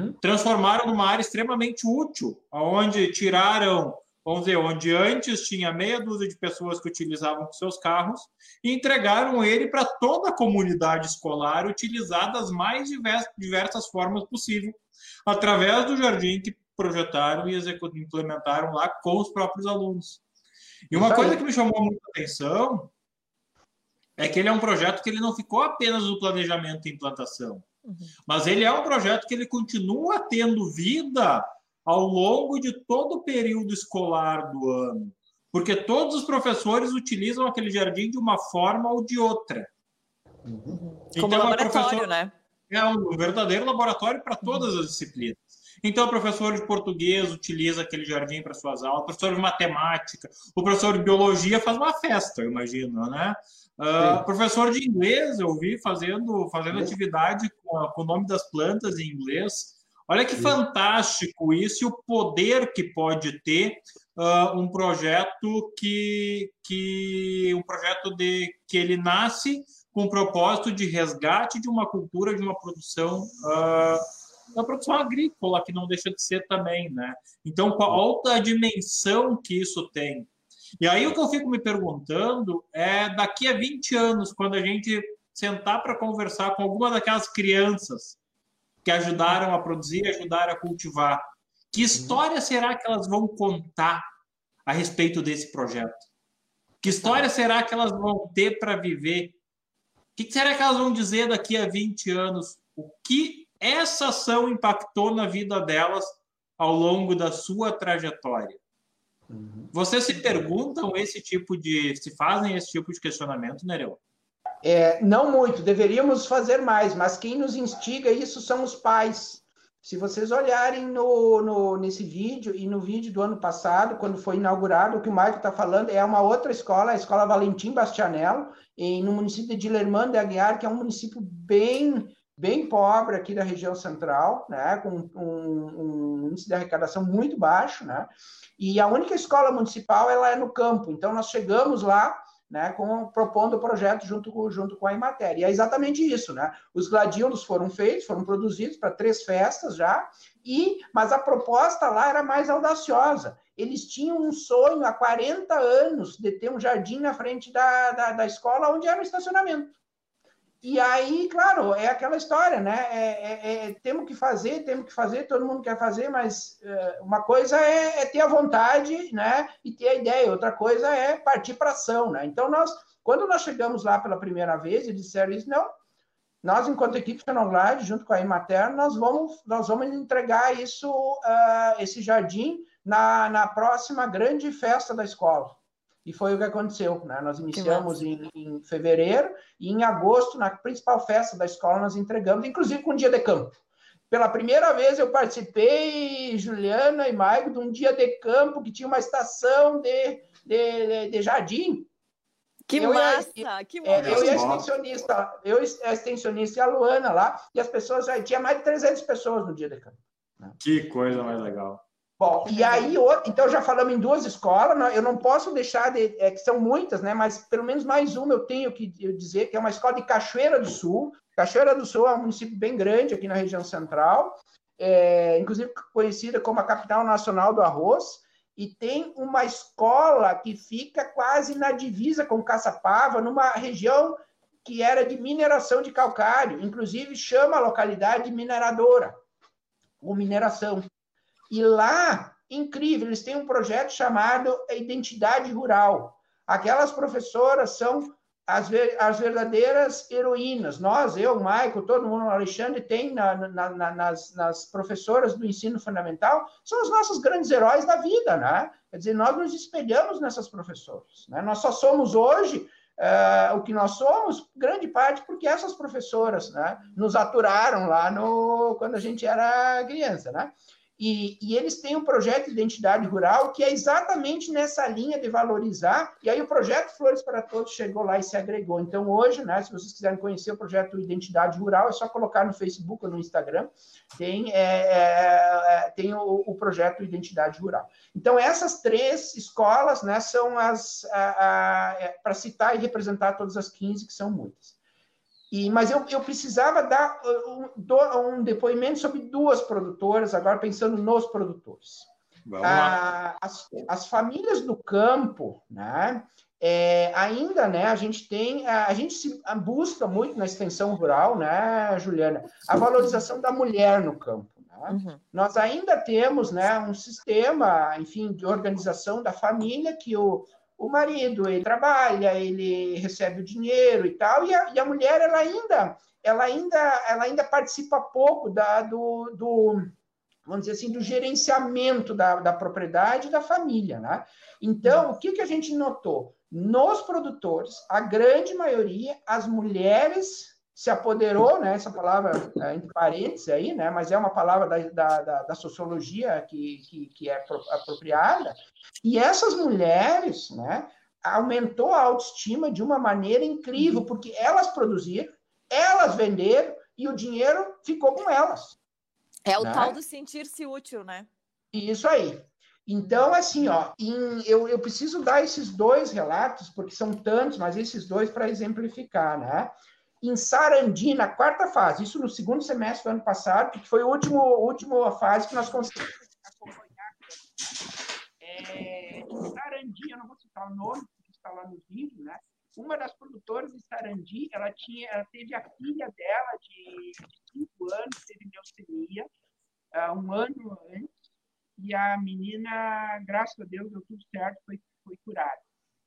B: hum? transformaram numa área extremamente útil, onde tiraram, vamos dizer, onde antes tinha meia dúzia de pessoas que utilizavam seus carros, e entregaram ele para toda a comunidade escolar utilizar das mais diversas, diversas formas possíveis através do jardim que projetaram e implementaram lá com os próprios alunos. E uma coisa que me chamou muita atenção é que ele é um projeto que ele não ficou apenas no planejamento e implantação, uhum. mas ele é um projeto que ele continua tendo vida ao longo de todo o período escolar do ano, porque todos os professores utilizam aquele jardim de uma forma ou de outra.
C: Uhum. Como então, laboratório, professor... né?
B: é um verdadeiro laboratório para todas as disciplinas. Então, o professor de português utiliza aquele jardim para suas aulas, o professor de matemática, o professor de biologia faz uma festa, eu imagino, né? Uh, professor de inglês, eu vi fazendo, fazendo atividade com, a, com, o nome das plantas em inglês. Olha que Sim. fantástico isso e o poder que pode ter uh, um projeto que, que um projeto de que ele nasce com o propósito de resgate de uma cultura, de uma produção, uh, uma produção agrícola, que não deixa de ser também, né? Então, qual a dimensão que isso tem? E aí o que eu fico me perguntando é, daqui a 20 anos, quando a gente sentar para conversar com alguma daquelas crianças que ajudaram a produzir, ajudaram a cultivar, que história será que elas vão contar a respeito desse projeto? Que história será que elas vão ter para viver o que será que elas vão dizer daqui a 20 anos? O que essa ação impactou na vida delas ao longo da sua trajetória? Uhum. Vocês se perguntam esse tipo de. se fazem esse tipo de questionamento, Nereu?
D: É, não muito, deveríamos fazer mais, mas quem nos instiga isso são os pais. Se vocês olharem no, no, nesse vídeo e no vídeo do ano passado, quando foi inaugurado, o que o Maicon está falando é uma outra escola, a Escola Valentim Bastianello, em, no município de Lermand de Aguiar, que é um município bem, bem pobre aqui da região central, né, com um, um índice de arrecadação muito baixo, né, e a única escola municipal ela é no campo, então nós chegamos lá né, com, propondo o projeto junto com, junto com a Imater. E é exatamente isso, né? Os gladiolos foram feitos, foram produzidos para três festas já, e mas a proposta lá era mais audaciosa. Eles tinham um sonho há 40 anos de ter um jardim na frente da, da, da escola onde era o estacionamento. E aí, claro, é aquela história, né? É, é, é, temos que fazer, temos que fazer, todo mundo quer fazer, mas é, uma coisa é, é, ter a vontade, né? E ter a ideia, outra coisa é partir para ação, né? Então, nós, quando nós chegamos lá pela primeira vez e disseram isso, não, nós, enquanto equipe Fenoglade, junto com a Imater, nós vamos, nós vamos entregar isso, uh, esse jardim na, na próxima grande festa da escola. E foi o que aconteceu. Né? Nós iniciamos em, em, fevereiro e em agosto, na principal festa da escola, nós entregamos, inclusive com o dia de campo. Pela primeira vez eu participei, Juliana e Maico, de um dia de campo que tinha uma estação de, de, de, de jardim.
C: Que
D: eu
C: massa,
D: ia,
C: que
D: é, Eu e a extensionista, eu a extensionista e a Luana lá, e as pessoas, já tinha mais de 300 pessoas no dia de campo.
B: Né? Que coisa mais legal.
D: Bom, e aí, então já falamos em duas escolas, eu não posso deixar de, é, que são muitas, né, mas pelo menos mais uma eu tenho que dizer, que é uma escola de Cachoeira do Sul. Cachoeira do Sul é um município bem grande aqui na região central, é, inclusive conhecida como a capital nacional do arroz, e tem uma escola que fica quase na divisa com Caçapava, numa região que era de mineração de calcário, inclusive chama a localidade mineradora, ou mineração. E lá, incrível, eles têm um projeto chamado Identidade Rural. Aquelas professoras são as, as verdadeiras heroínas. Nós, eu, Maico, todo mundo, Alexandre, tem na, na, na, nas, nas professoras do ensino fundamental, são os nossos grandes heróis da vida, né? Quer dizer, nós nos espelhamos nessas professoras. Né? Nós só somos hoje uh, o que nós somos, grande parte porque essas professoras né, nos aturaram lá no, quando a gente era criança, né? E, e, eles têm um projeto de identidade rural que é exatamente nessa linha de valorizar. E aí o projeto Flores para Todos chegou lá e se agregou. Então hoje, né, se vocês quiserem conhecer o projeto Identidade Rural, é só colocar no Facebook ou no Instagram. Tem, é, é, é tem o, o, projeto Identidade Rural. Então essas três escolas, né, são as é, para citar e representar todas as 15 que são muitas. E, mas eu, eu precisava dar uh, um, um, depoimento sobre duas produtoras, agora pensando nos produtores. Ah, as, as famílias do campo, né? É, ainda, né, a gente tem, a, a gente se busca muito na extensão rural, né, Juliana, a valorização da mulher no campo. Né? Uhum. Nós ainda temos, né, um sistema, enfim, de organização da família que o, o marido ele trabalha, ele recebe o dinheiro e tal, e a, e a mulher ela ainda, ela ainda, ela ainda participa pouco da, do, do vamos dizer assim, do gerenciamento da, da propriedade da família, né? Então, o que, que a gente notou? Nos produtores, a grande maioria, as mulheres se apoderou, né, essa palavra é, entre parênteses aí, né, mas é uma palavra da, da, da sociologia que, que, que, é apropriada, e essas mulheres, né, aumentou a autoestima de uma maneira incrível, porque elas produziram, elas venderam, e o dinheiro ficou com elas.
C: É o né? tal do sentir-se útil, né?
D: Isso aí. Então, assim, ó, em, eu, eu preciso dar esses dois relatos, porque são tantos, mas esses dois para exemplificar, né? Em Sarandi, na quarta fase, isso no segundo semestre do ano passado, que foi a última, última fase que nós conseguimos acompanhar. É, Sarandi, eu não vou citar o nome, porque está lá no vídeo, né? Uma das produtoras de Sarandi, ela, tinha, ela teve a filha dela de, de cinco anos, teve leucemia, uh, um ano antes, e a menina, graças a Deus, deu tudo certo, foi, foi curada.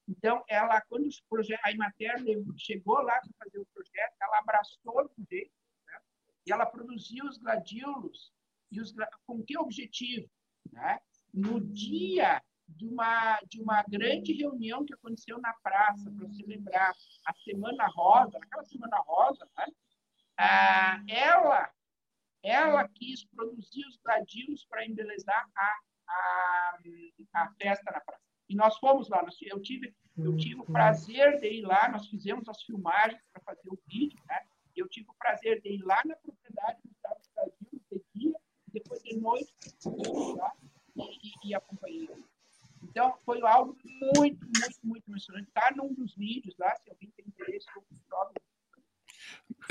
D: Então, ela, quando o projeto, a Imater chegou lá para fazer o projeto, ela abraçou o jeito, né? e ela produziu os gladiolos, e os, com que objetivo? Né? No dia de uma, de uma grande reunião que aconteceu na praça, para celebrar a Semana Rosa, aquela Semana Rosa, né? ah, ela, ela quis produzir os gladiolos para embelezar a, a, a festa na praça. E nós fomos lá. Eu tive, eu tive o prazer de ir lá. Nós fizemos as filmagens para fazer o vídeo. Né? Eu tive o prazer de ir lá na propriedade do Estado do Brasil, de dia, depois de noite, lá, e, e, acompanhei. Então, foi algo muito, muito, muito emocionante. Está num dos vídeos lá, se alguém tem interesse, eu prova.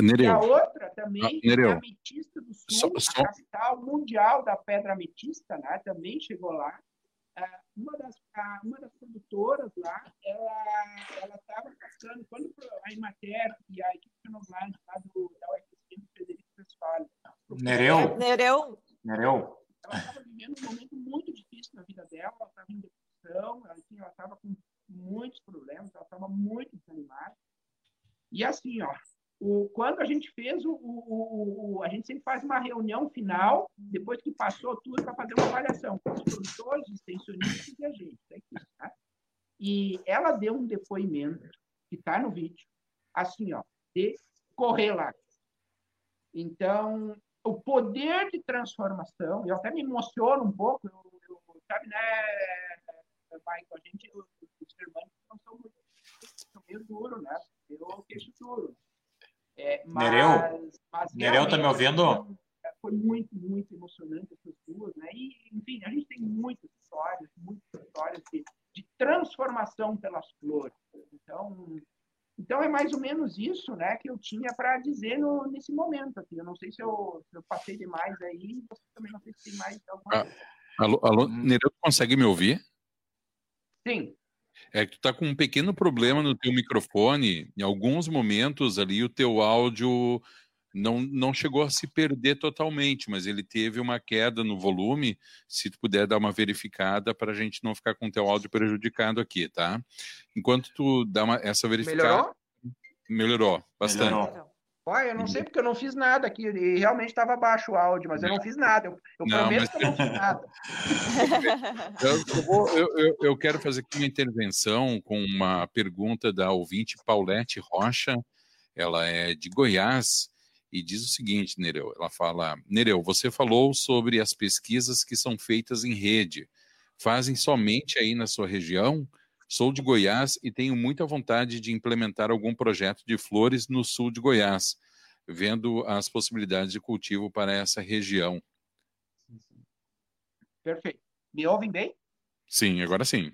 A: Nereu.
D: E a outra também ah, é a Ametista do Sul, só, só... a capital mundial da pedra ametista, né? também chegou lá. Ah, uma das, uma das produtoras lá, ela estava passando, quando a Imater e a equipe Renoblade lá do, da UFSM, do Frederico Westphalen.
B: Nereu?
C: Nereu.
B: Nereu.
D: Ela estava vivendo um momento muito difícil na vida dela, ela estava em depressão, ela estava com muitos problemas, ela estava muito desanimada. E assim, ó, o, quando a gente fez o, o, o, a gente sempre faz uma reunião final depois que passou tudo para fazer uma avaliação com os produtores, extensionistas e a gente tá e ela deu um depoimento que está no vídeo assim ó de correr lá. Então o poder de transformação eu até me emociono um pouco eu, eu sabe né Michael, a gente os irmãos não são muito são meio
B: Mas, Nereu, mas Nereu tá me ouvindo?
D: Foi muito, muito emocionante essas duas, né? E, enfim, a gente tem muitas histórias, muitas histórias de, de transformação pelas flores. Então, então é mais ou menos isso, né, que eu tinha para dizer no, nesse momento. Aqui. Eu não sei se eu, se eu passei demais aí, você também não sei se tem mais alguma
A: ah, Alô, alô hum. Nereu, consegue me ouvir?
D: Sim.
A: É que tu tá com um pequeno problema no teu microfone. Em alguns momentos ali o teu áudio não, não chegou a se perder totalmente, mas ele teve uma queda no volume. Se tu puder dar uma verificada para a gente não ficar com o teu áudio prejudicado aqui, tá? Enquanto tu dá uma, essa verificada. Melhorou? Melhorou, bastante. Melhorou.
D: Olha, eu não sei porque eu não fiz nada aqui. E realmente estava baixo o áudio, mas eu não fiz nada. Eu, eu não, prometo mas... que eu não fiz nada.
A: eu, vou, eu, eu, quero fazer aqui uma intervenção com uma pergunta da ouvinte Paulette Rocha. Ela é de Goiás e diz o seguinte, Nereu. Ela fala: Nereu, você falou sobre as pesquisas que são feitas em rede. Fazem somente aí na sua região? Sou de Goiás e tenho muita vontade de implementar algum projeto de flores no sul de Goiás, vendo as possibilidades de cultivo para essa região.
D: Perfeito. Me ouvem bem?
A: Sim, agora sim.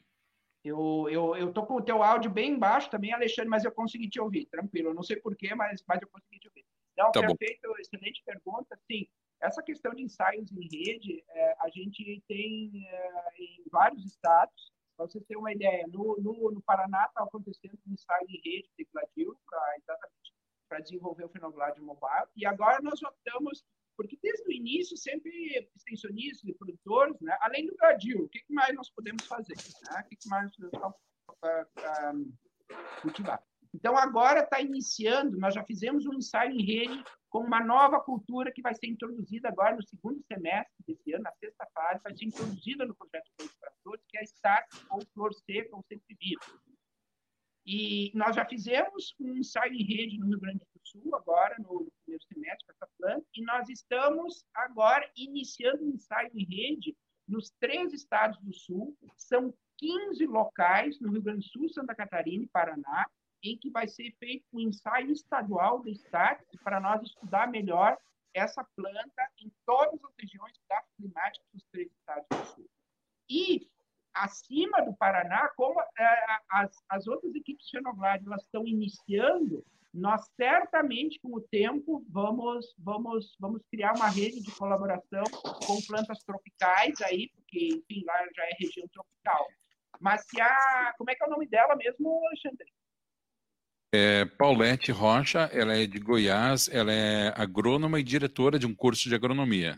D: Eu, eu, eu tô com o teu áudio bem baixo também, Alexandre, mas eu consegui te ouvir, tranquilo. Eu não sei porquê, mas, mas eu consegui te ouvir. Então, tá perfeito, bom. excelente pergunta. Sim, essa questão de ensaios em rede, é, a gente tem é, em vários estados, para você ter uma ideia, no, no, no Paraná está acontecendo um ensaio de rede de Gladio para exatamente para desenvolver o Fenoglade mobile. E agora nós optamos, porque desde o início sempre extensionistas e produtores, né? além do Gladio, o que, mais nós podemos fazer? Né? O que, mais nós podemos uh, cultivar? Então, agora está iniciando, nós já fizemos um ensaio em rede com uma nova cultura que vai ser introduzida agora no segundo semestre desse ano, na sexta fase, vai ser introduzida no projeto Flores para Todos, que é a Start ou Flor Seca ou Sempre Viva. E nós já fizemos um ensaio em rede no Rio Grande do Sul, agora, no, primeiro semestre, com essa planta, e nós estamos agora iniciando um ensaio em rede nos três estados do Sul. São 15 locais no Rio Grande do Sul, Santa Catarina e Paraná, em que vai ser feito um ensaio estadual do Estado para nós estudar melhor essa planta em todas as regiões da climática dos três estados do sul. E acima do Paraná, como é, as, as outras equipes fenoglares elas estão iniciando, nós certamente com o tempo vamos vamos vamos criar uma rede de colaboração com plantas tropicais aí, porque enfim lá já é região tropical. Mas se a como é que é o nome dela mesmo, Alexandre?
A: É, Paulette Rocha, ela é de Goiás, ela é agrônoma e diretora de um curso de agronomia.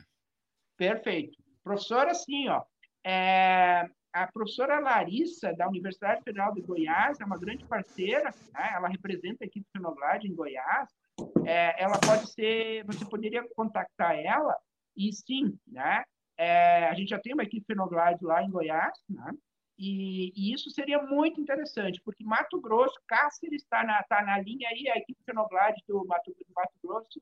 D: Perfeito. Professora, assim, ó, é, a professora Larissa, da Universidade Federal de Goiás, é uma grande parceira, né? ela representa aqui do Fenoglade em Goiás, é, ela pode ser, você poderia contactar ela, e sim, né? É, a gente já tem uma equipe Fenoglade lá em Goiás, né? E, e, isso seria muito interessante, porque Mato Grosso, Cáceres está na, tá na linha aí, a equipe Fenoglade do Mato, do Mato Grosso,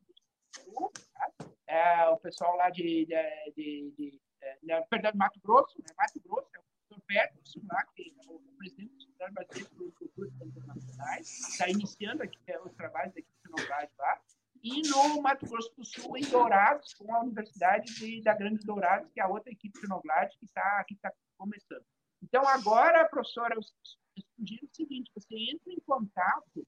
D: tá? é, o pessoal lá de, de, de, de é, perdão, Mato Grosso, né? Mato Grosso, é o professor Peterson lá, que é o presidente do Estado Brasileiro de Culturas Internacionais, está iniciando aqui é, os trabalhos da equipe Fenoglade lá, e no Mato Grosso do Sul, em Dourados, com a Universidade de, da Grande Dourados, que é a outra equipe Fenoglade que está tá começando. Então, agora, professora, eu sugiro o seguinte: você entra em contato,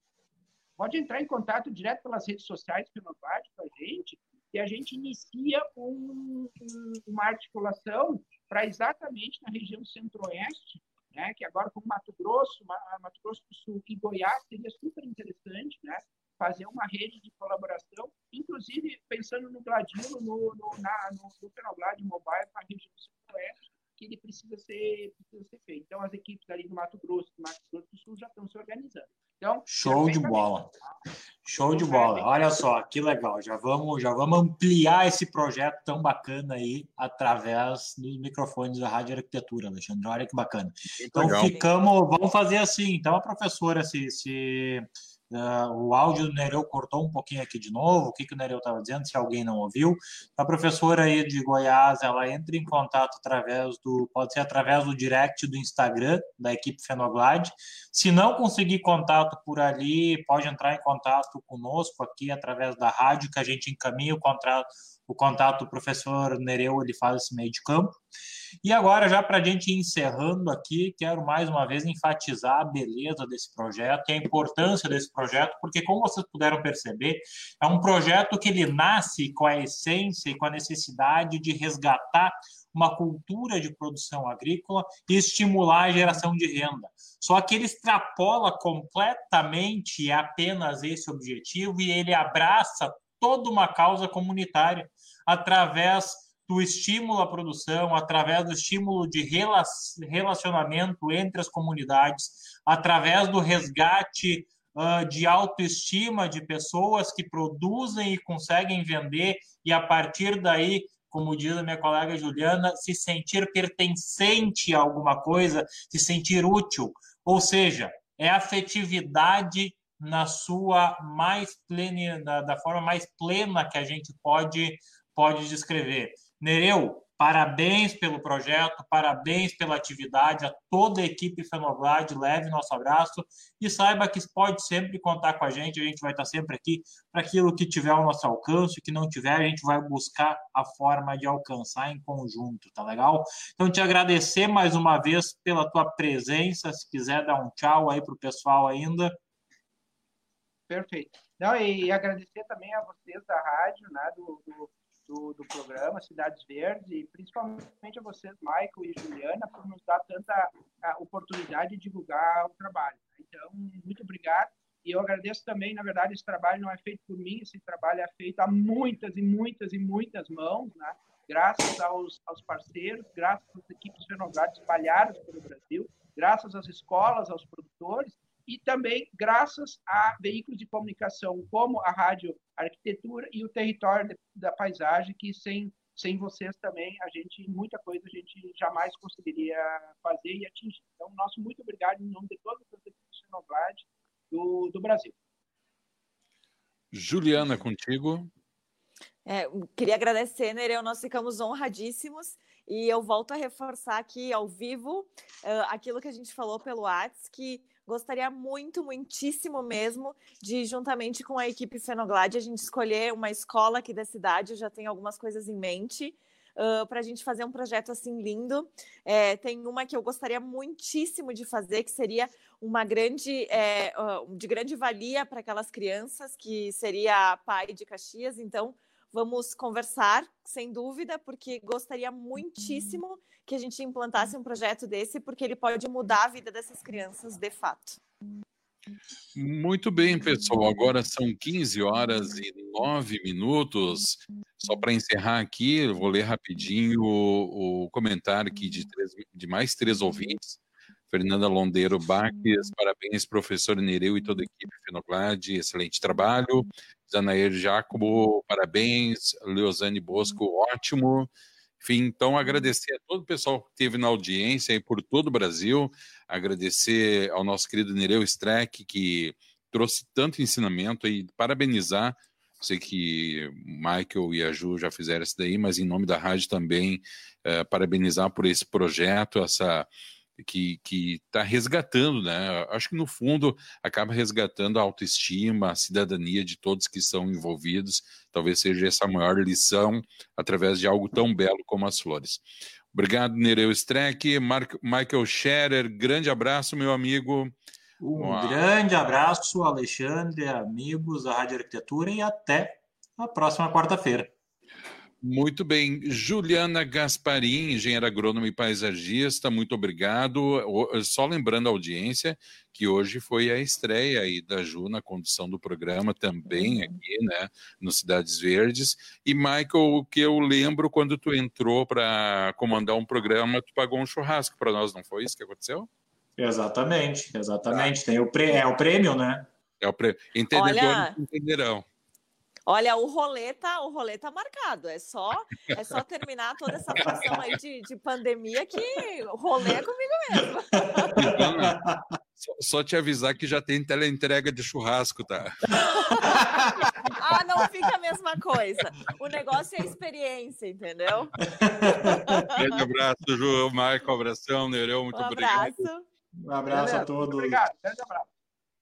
D: pode entrar em contato direto pelas redes sociais do Renovate com a gente, e a gente inicia um, um, uma articulação para exatamente na região centro-oeste, né, que agora com Mato Grosso, Mato Grosso do Sul e Goiás seria super interessante, né, fazer uma rede de colaboração, inclusive pensando no Gladilo, no, no, na, no, no Fenoglad Mobile para a região centro-oeste, que ele precisa ser, precisa ser feito. Então, as equipes ali do Mato Grosso, do Mato Grosso do Sul já estão se organizando. Então,
B: show de bola. Show de bola. Olha só, que legal. Já vamos, já vamos ampliar esse projeto tão bacana aí através dos microfones da Rádio Arquitetura, Alexandre. Olha que bacana. Então, ficamos, vamos fazer assim. Então, a professora se, se Uh, o áudio do Nereu cortou um pouquinho aqui de novo. O que, que o Nereu estava dizendo, se alguém não ouviu. A professora aí de Goiás, ela entra em contato através do, pode ser através do direct do Instagram da equipe Fenoglade. Se não conseguir contato por ali, pode entrar em contato conosco aqui através da rádio, que a gente encaminha o contrato, o contato do professor Nereu, ele faz esse meio de campo. E agora, já para a gente encerrando aqui, quero mais uma vez enfatizar a beleza desse projeto e a importância desse projeto, porque, como vocês puderam perceber, é um projeto que ele nasce com a essência e com a necessidade de resgatar uma cultura de produção agrícola e estimular a geração de renda. Só que ele extrapola completamente apenas esse objetivo e ele abraça toda uma causa comunitária através do estímulo à produção, através do estímulo de relacionamento entre as comunidades, através do resgate uh, de autoestima de pessoas que produzem e conseguem vender, e a partir daí, como diz a minha colega Juliana, se sentir pertencente a alguma coisa, se sentir útil. Ou seja, é afetividade na sua mais plena, da, da forma mais plena que a gente pode, pode descrever. Nereu, parabéns pelo projeto, parabéns pela atividade, a toda a equipe Fenoglade, leve nosso abraço e saiba que pode sempre contar com a gente, a gente vai estar sempre aqui para aquilo que tiver ao nosso alcance, que não tiver, a gente vai buscar a forma de alcançar em conjunto, tá legal? Então, te agradecer mais uma vez pela tua presença, se quiser dar um tchau aí para o pessoal ainda.
D: Perfeito. Não, e agradecer também a vocês da rádio, né, do, do do, do programa Cidades Verdes e principalmente a vocês, Michael e Juliana, por nos dar tanta oportunidade de divulgar o trabalho. Então, muito obrigado. E eu agradeço também, na verdade, esse trabalho não é feito por mim, esse trabalho é feito a muitas e muitas e muitas mãos, né? graças aos, aos parceiros, graças às equipes fenográficas espalhadas pelo Brasil, graças às escolas, aos produtores e também graças a veículos de comunicação como a Rádio Arquitetura e o Território da Paisagem, que sem, sem vocês também, a gente, muita coisa a gente jamais conseguiria fazer e atingir. Então, nosso muito obrigado em nome de todas as equipes de do, do Brasil.
A: Juliana, contigo.
C: É, queria agradecer, Nereu, nós ficamos honradíssimos e eu volto a reforçar aqui ao vivo uh, aquilo que a gente falou pelo WhatsApp, que Gostaria muito, muitíssimo mesmo, de, juntamente com a equipe Fenoglade, a gente escolher uma escola aqui da cidade. Eu já tenho algumas coisas em mente. Uh, para a gente fazer um projeto assim lindo. É, tem uma que eu gostaria muitíssimo de fazer, que seria uma grande, é, uh, de grande valia para aquelas crianças, que seria pai de Caxias. Então, Vamos conversar, sem dúvida, porque gostaria muitíssimo que a gente implantasse um projeto desse, porque ele pode mudar a vida dessas crianças de fato.
A: Muito bem, pessoal. Agora são 15 horas e 9 minutos. Só para encerrar aqui, eu vou ler rapidinho o, o comentário aqui de, três, de mais três ouvintes. Fernanda Londeiro Baques, parabéns, professor Nereu e toda a equipe Fenoglade, excelente trabalho. Zanair Jacobo, parabéns. Leozane Bosco, ótimo. Enfim, então agradecer a todo o pessoal que esteve na audiência e por todo o Brasil, agradecer ao nosso querido Nereu Streck, que trouxe tanto ensinamento e parabenizar. Sei que Michael e a Ju já fizeram isso daí, mas em nome da rádio também, eh, parabenizar por esse projeto, essa que está resgatando, né? Acho que no fundo acaba resgatando a autoestima, a cidadania de todos que são envolvidos. Talvez seja essa a maior lição através de algo tão belo como as flores. Obrigado, Nereu Streck. Mark, Michael Scherer, grande abraço, meu amigo.
B: Um Uau. grande abraço, Alexandre, amigos da Rádio Arquitetura e até a próxima quarta-feira.
A: Muito bem. Juliana Gasparim, engenheira agrônoma e paisagista, muito obrigado. Só lembrando a audiência que hoje foi a estreia aí da Ju na condução do programa também uhum. aqui, né, no Cidades Verdes. E Michael, o que eu lembro quando tu entrou para comandar um programa, tu pagou um churrasco para nós, não foi isso que aconteceu?
B: Exatamente, exatamente. Ah. Tem o prêmio, é o prêmio, né?
A: É o prêmio. Entendedores Olha... entenderão.
C: Olha, o rolê tá, o rolê tá marcado. É só, é só terminar toda essa situação aí de, de pandemia que o rolê é comigo mesmo.
A: Só, só te avisar que já tem teleentrega de churrasco, tá?
C: ah, não fica a mesma coisa. O negócio é a experiência, entendeu?
A: Grande abraço, Ju, Marco, abração, Nereu, muito
C: um
A: obrigado.
C: Abraço.
B: Um abraço a todos.
D: Obrigado, grande abraço.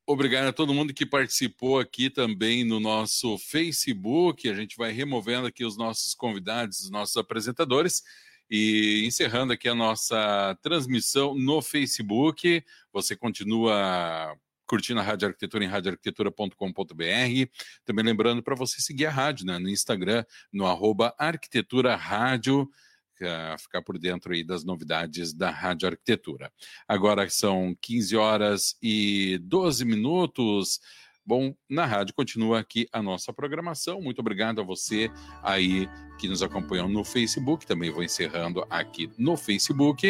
A: Obrigado a todo mundo que participou aqui também no nosso Facebook. A gente vai removendo aqui os nossos convidados, os nossos apresentadores. E encerrando aqui a nossa transmissão no Facebook, você continua curtindo a Rádio Arquitetura em radioarquitetura.com.br. Também lembrando para você seguir a rádio né, no Instagram, no arroba Arquitetura Rádio, ficar por dentro aí das novidades da Rádio Arquitetura. Agora são 15 horas e 12 minutos. Bom, na rádio continua aqui a nossa programação. Muito obrigado a você aí que nos acompanhou no Facebook. Também vou encerrando aqui no Facebook.